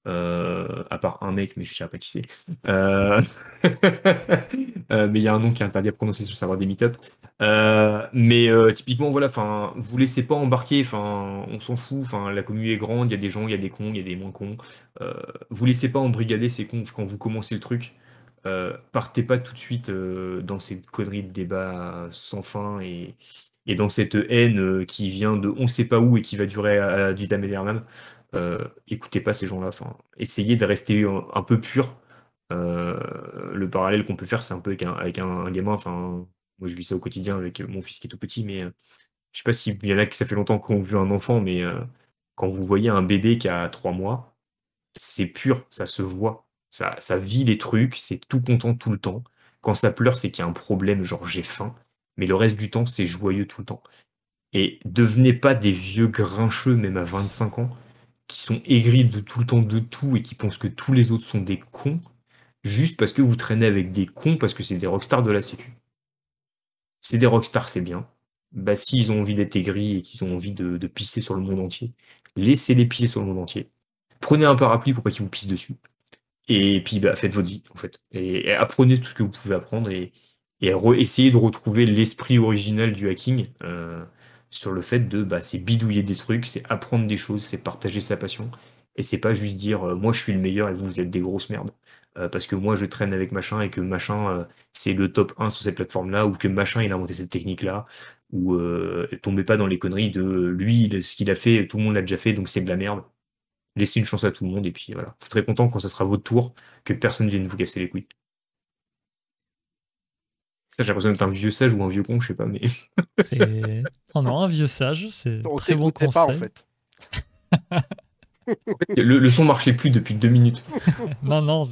Euh, à part un mec, mais je sais pas qui c'est. Euh, euh, mais il y a un nom qui est interdit à prononcer sur le serveur des meetups. mais typiquement, voilà, enfin, vous laissez pas embarquer, enfin, on s'en fout, enfin, la commune est grande, il y a des gens, il y a des cons, il y a des moins cons. vous laissez pas embrigader ces cons quand vous commencez le truc. Euh, partez pas tout de suite euh, dans cette connerie de débat sans fin et, dans cette haine euh, qui vient de on sait pas où et qui va durer à, vitam aeternam. écoutez pas ces gens-là. Essayez de rester un, peu pur. le parallèle qu'on peut faire, c'est un peu avec un, avec gamin. Enfin, moi, je vis ça au quotidien avec mon fils qui est tout petit, mais je sais pas s'il y en a qui ça fait longtemps qu'on vu un enfant, mais quand vous voyez un bébé qui a trois mois, c'est pur, ça se voit. Ça, vit les trucs, c'est tout content tout le temps. Quand ça pleure, c'est qu'il y a un problème, genre j'ai faim. Mais le reste du temps, c'est joyeux tout le temps. Et devenez pas des vieux grincheux, même à 25 ans, qui sont aigris de tout le temps de tout et qui pensent que tous les autres sont des cons, juste parce que vous traînez avec des cons, parce que c'est des rockstars de la sécu. C'est des rockstars, c'est bien. Bah, s'ils ont envie d'être aigris et qu'ils ont envie de, de pisser sur le monde entier, laissez-les pisser sur le monde entier. Prenez un parapluie pour pas qu'ils vous pissent dessus. Et puis, bah, faites votre vie, en fait. Et, apprenez tout ce que vous pouvez apprendre et, essayez de retrouver l'esprit original du hacking euh, sur le fait de, bah, c'est bidouiller des trucs, c'est apprendre des choses, c'est partager sa passion. Et c'est pas juste dire, euh, moi je suis le meilleur et vous, vous êtes des grosses merdes. Euh, parce que moi je traîne avec machin et que machin c'est le top 1 sur cette plateforme-là, ou que machin il a inventé cette technique-là, ou tombez pas dans les conneries de lui, ce qu'il a fait, tout le monde l'a déjà fait, donc c'est de la merde laissez une chance à tout le monde et puis voilà. Vous serez content quand ça sera votre tour que personne vienne vous casser les couilles. J'ai l'impression d'être un vieux sage ou un vieux con, je sais pas, mais. Oh non, un vieux sage, c'est très bon conseil. pas en fait. le, le son marchait plus depuis deux minutes. Non, non,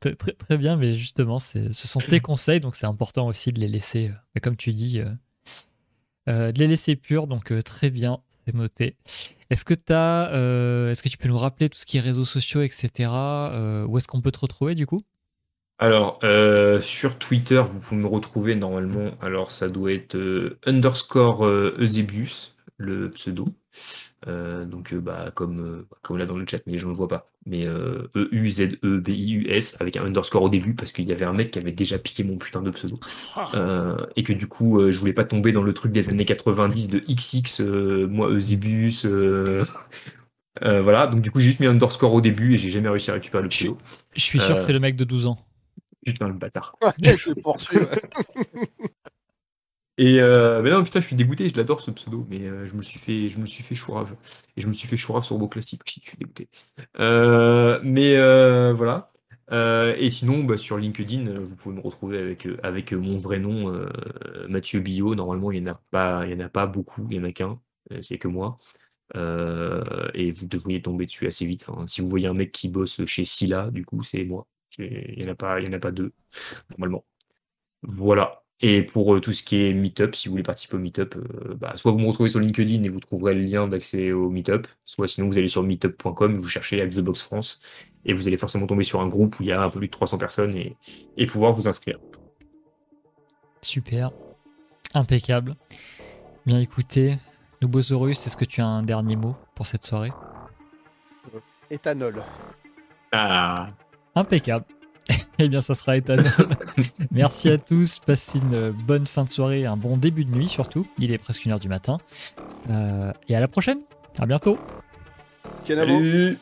très, très, bien, mais justement, ce sont tes conseils, donc c'est important aussi de les laisser, euh, comme tu dis, euh, euh, de les laisser purs, donc euh, très bien, c'est noté. Est-ce que, t'as, euh, est-ce que tu peux nous rappeler tout ce qui est réseaux sociaux, etc. euh, où est-ce qu'on peut te retrouver du coup? Alors, euh, sur Twitter, vous pouvez me retrouver normalement. Alors, ça doit être underscore Eusebius, le pseudo. Euh, donc, euh, bah, comme, euh, comme là dans le chat, mais les gens ne le voient pas. Mais euh, E-U-Z-E-B-I-U-S avec un underscore au début parce qu'il y avait un mec qui avait déjà piqué mon putain de pseudo. Euh, et que du coup, euh, je voulais pas tomber dans le truc des années 90 de XX, euh, moi Eusebius. euh, euh, voilà, donc du coup, j'ai juste mis un underscore au début et j'ai jamais réussi à récupérer le pseudo. Je suis sûr Euh, que c'est le mec de 12 ans. Putain, le bâtard. Ouais, poursuis, ouais. Et euh, mais non, putain, je suis dégoûté, je l'adore ce pseudo, mais euh, je me suis fait, je me suis fait chourave. Et je me suis fait chourave sur vos classiques aussi, je suis dégoûté. Euh, mais euh, voilà. Euh, et sinon, bah, sur LinkedIn, euh, vous pouvez me retrouver avec, avec mon vrai nom, Mathieu Billot. Normalement, il n'y en a pas, il y en a pas beaucoup, il n'y en a qu'un, c'est que moi. Et vous devriez tomber dessus assez vite. hein. Si vous voyez un mec qui bosse chez Scylla, du coup, c'est moi. Il n'y en a pas, il en a pas deux, normalement. Voilà. Et pour euh, tout ce qui est Meetup, si vous voulez participer au Meetup, euh, bah, soit vous me retrouvez sur LinkedIn et vous trouverez le lien d'accès au Meetup, soit sinon vous allez sur meetup.com, vous cherchez Hack the Box France et vous allez forcément tomber sur un groupe où il y a un peu plus de 300 personnes et, et pouvoir vous inscrire. Super. Impeccable. Bien écoutez, Nubosaurus, est-ce que tu as un dernier mot pour cette soirée? Éthanol. Ah, Impeccable. eh bien, ça sera étonnant. Merci à tous. Passez une bonne fin de soirée, un bon début de nuit surtout. Il est presque une heure du matin. Euh, et à la prochaine. À bientôt. Salut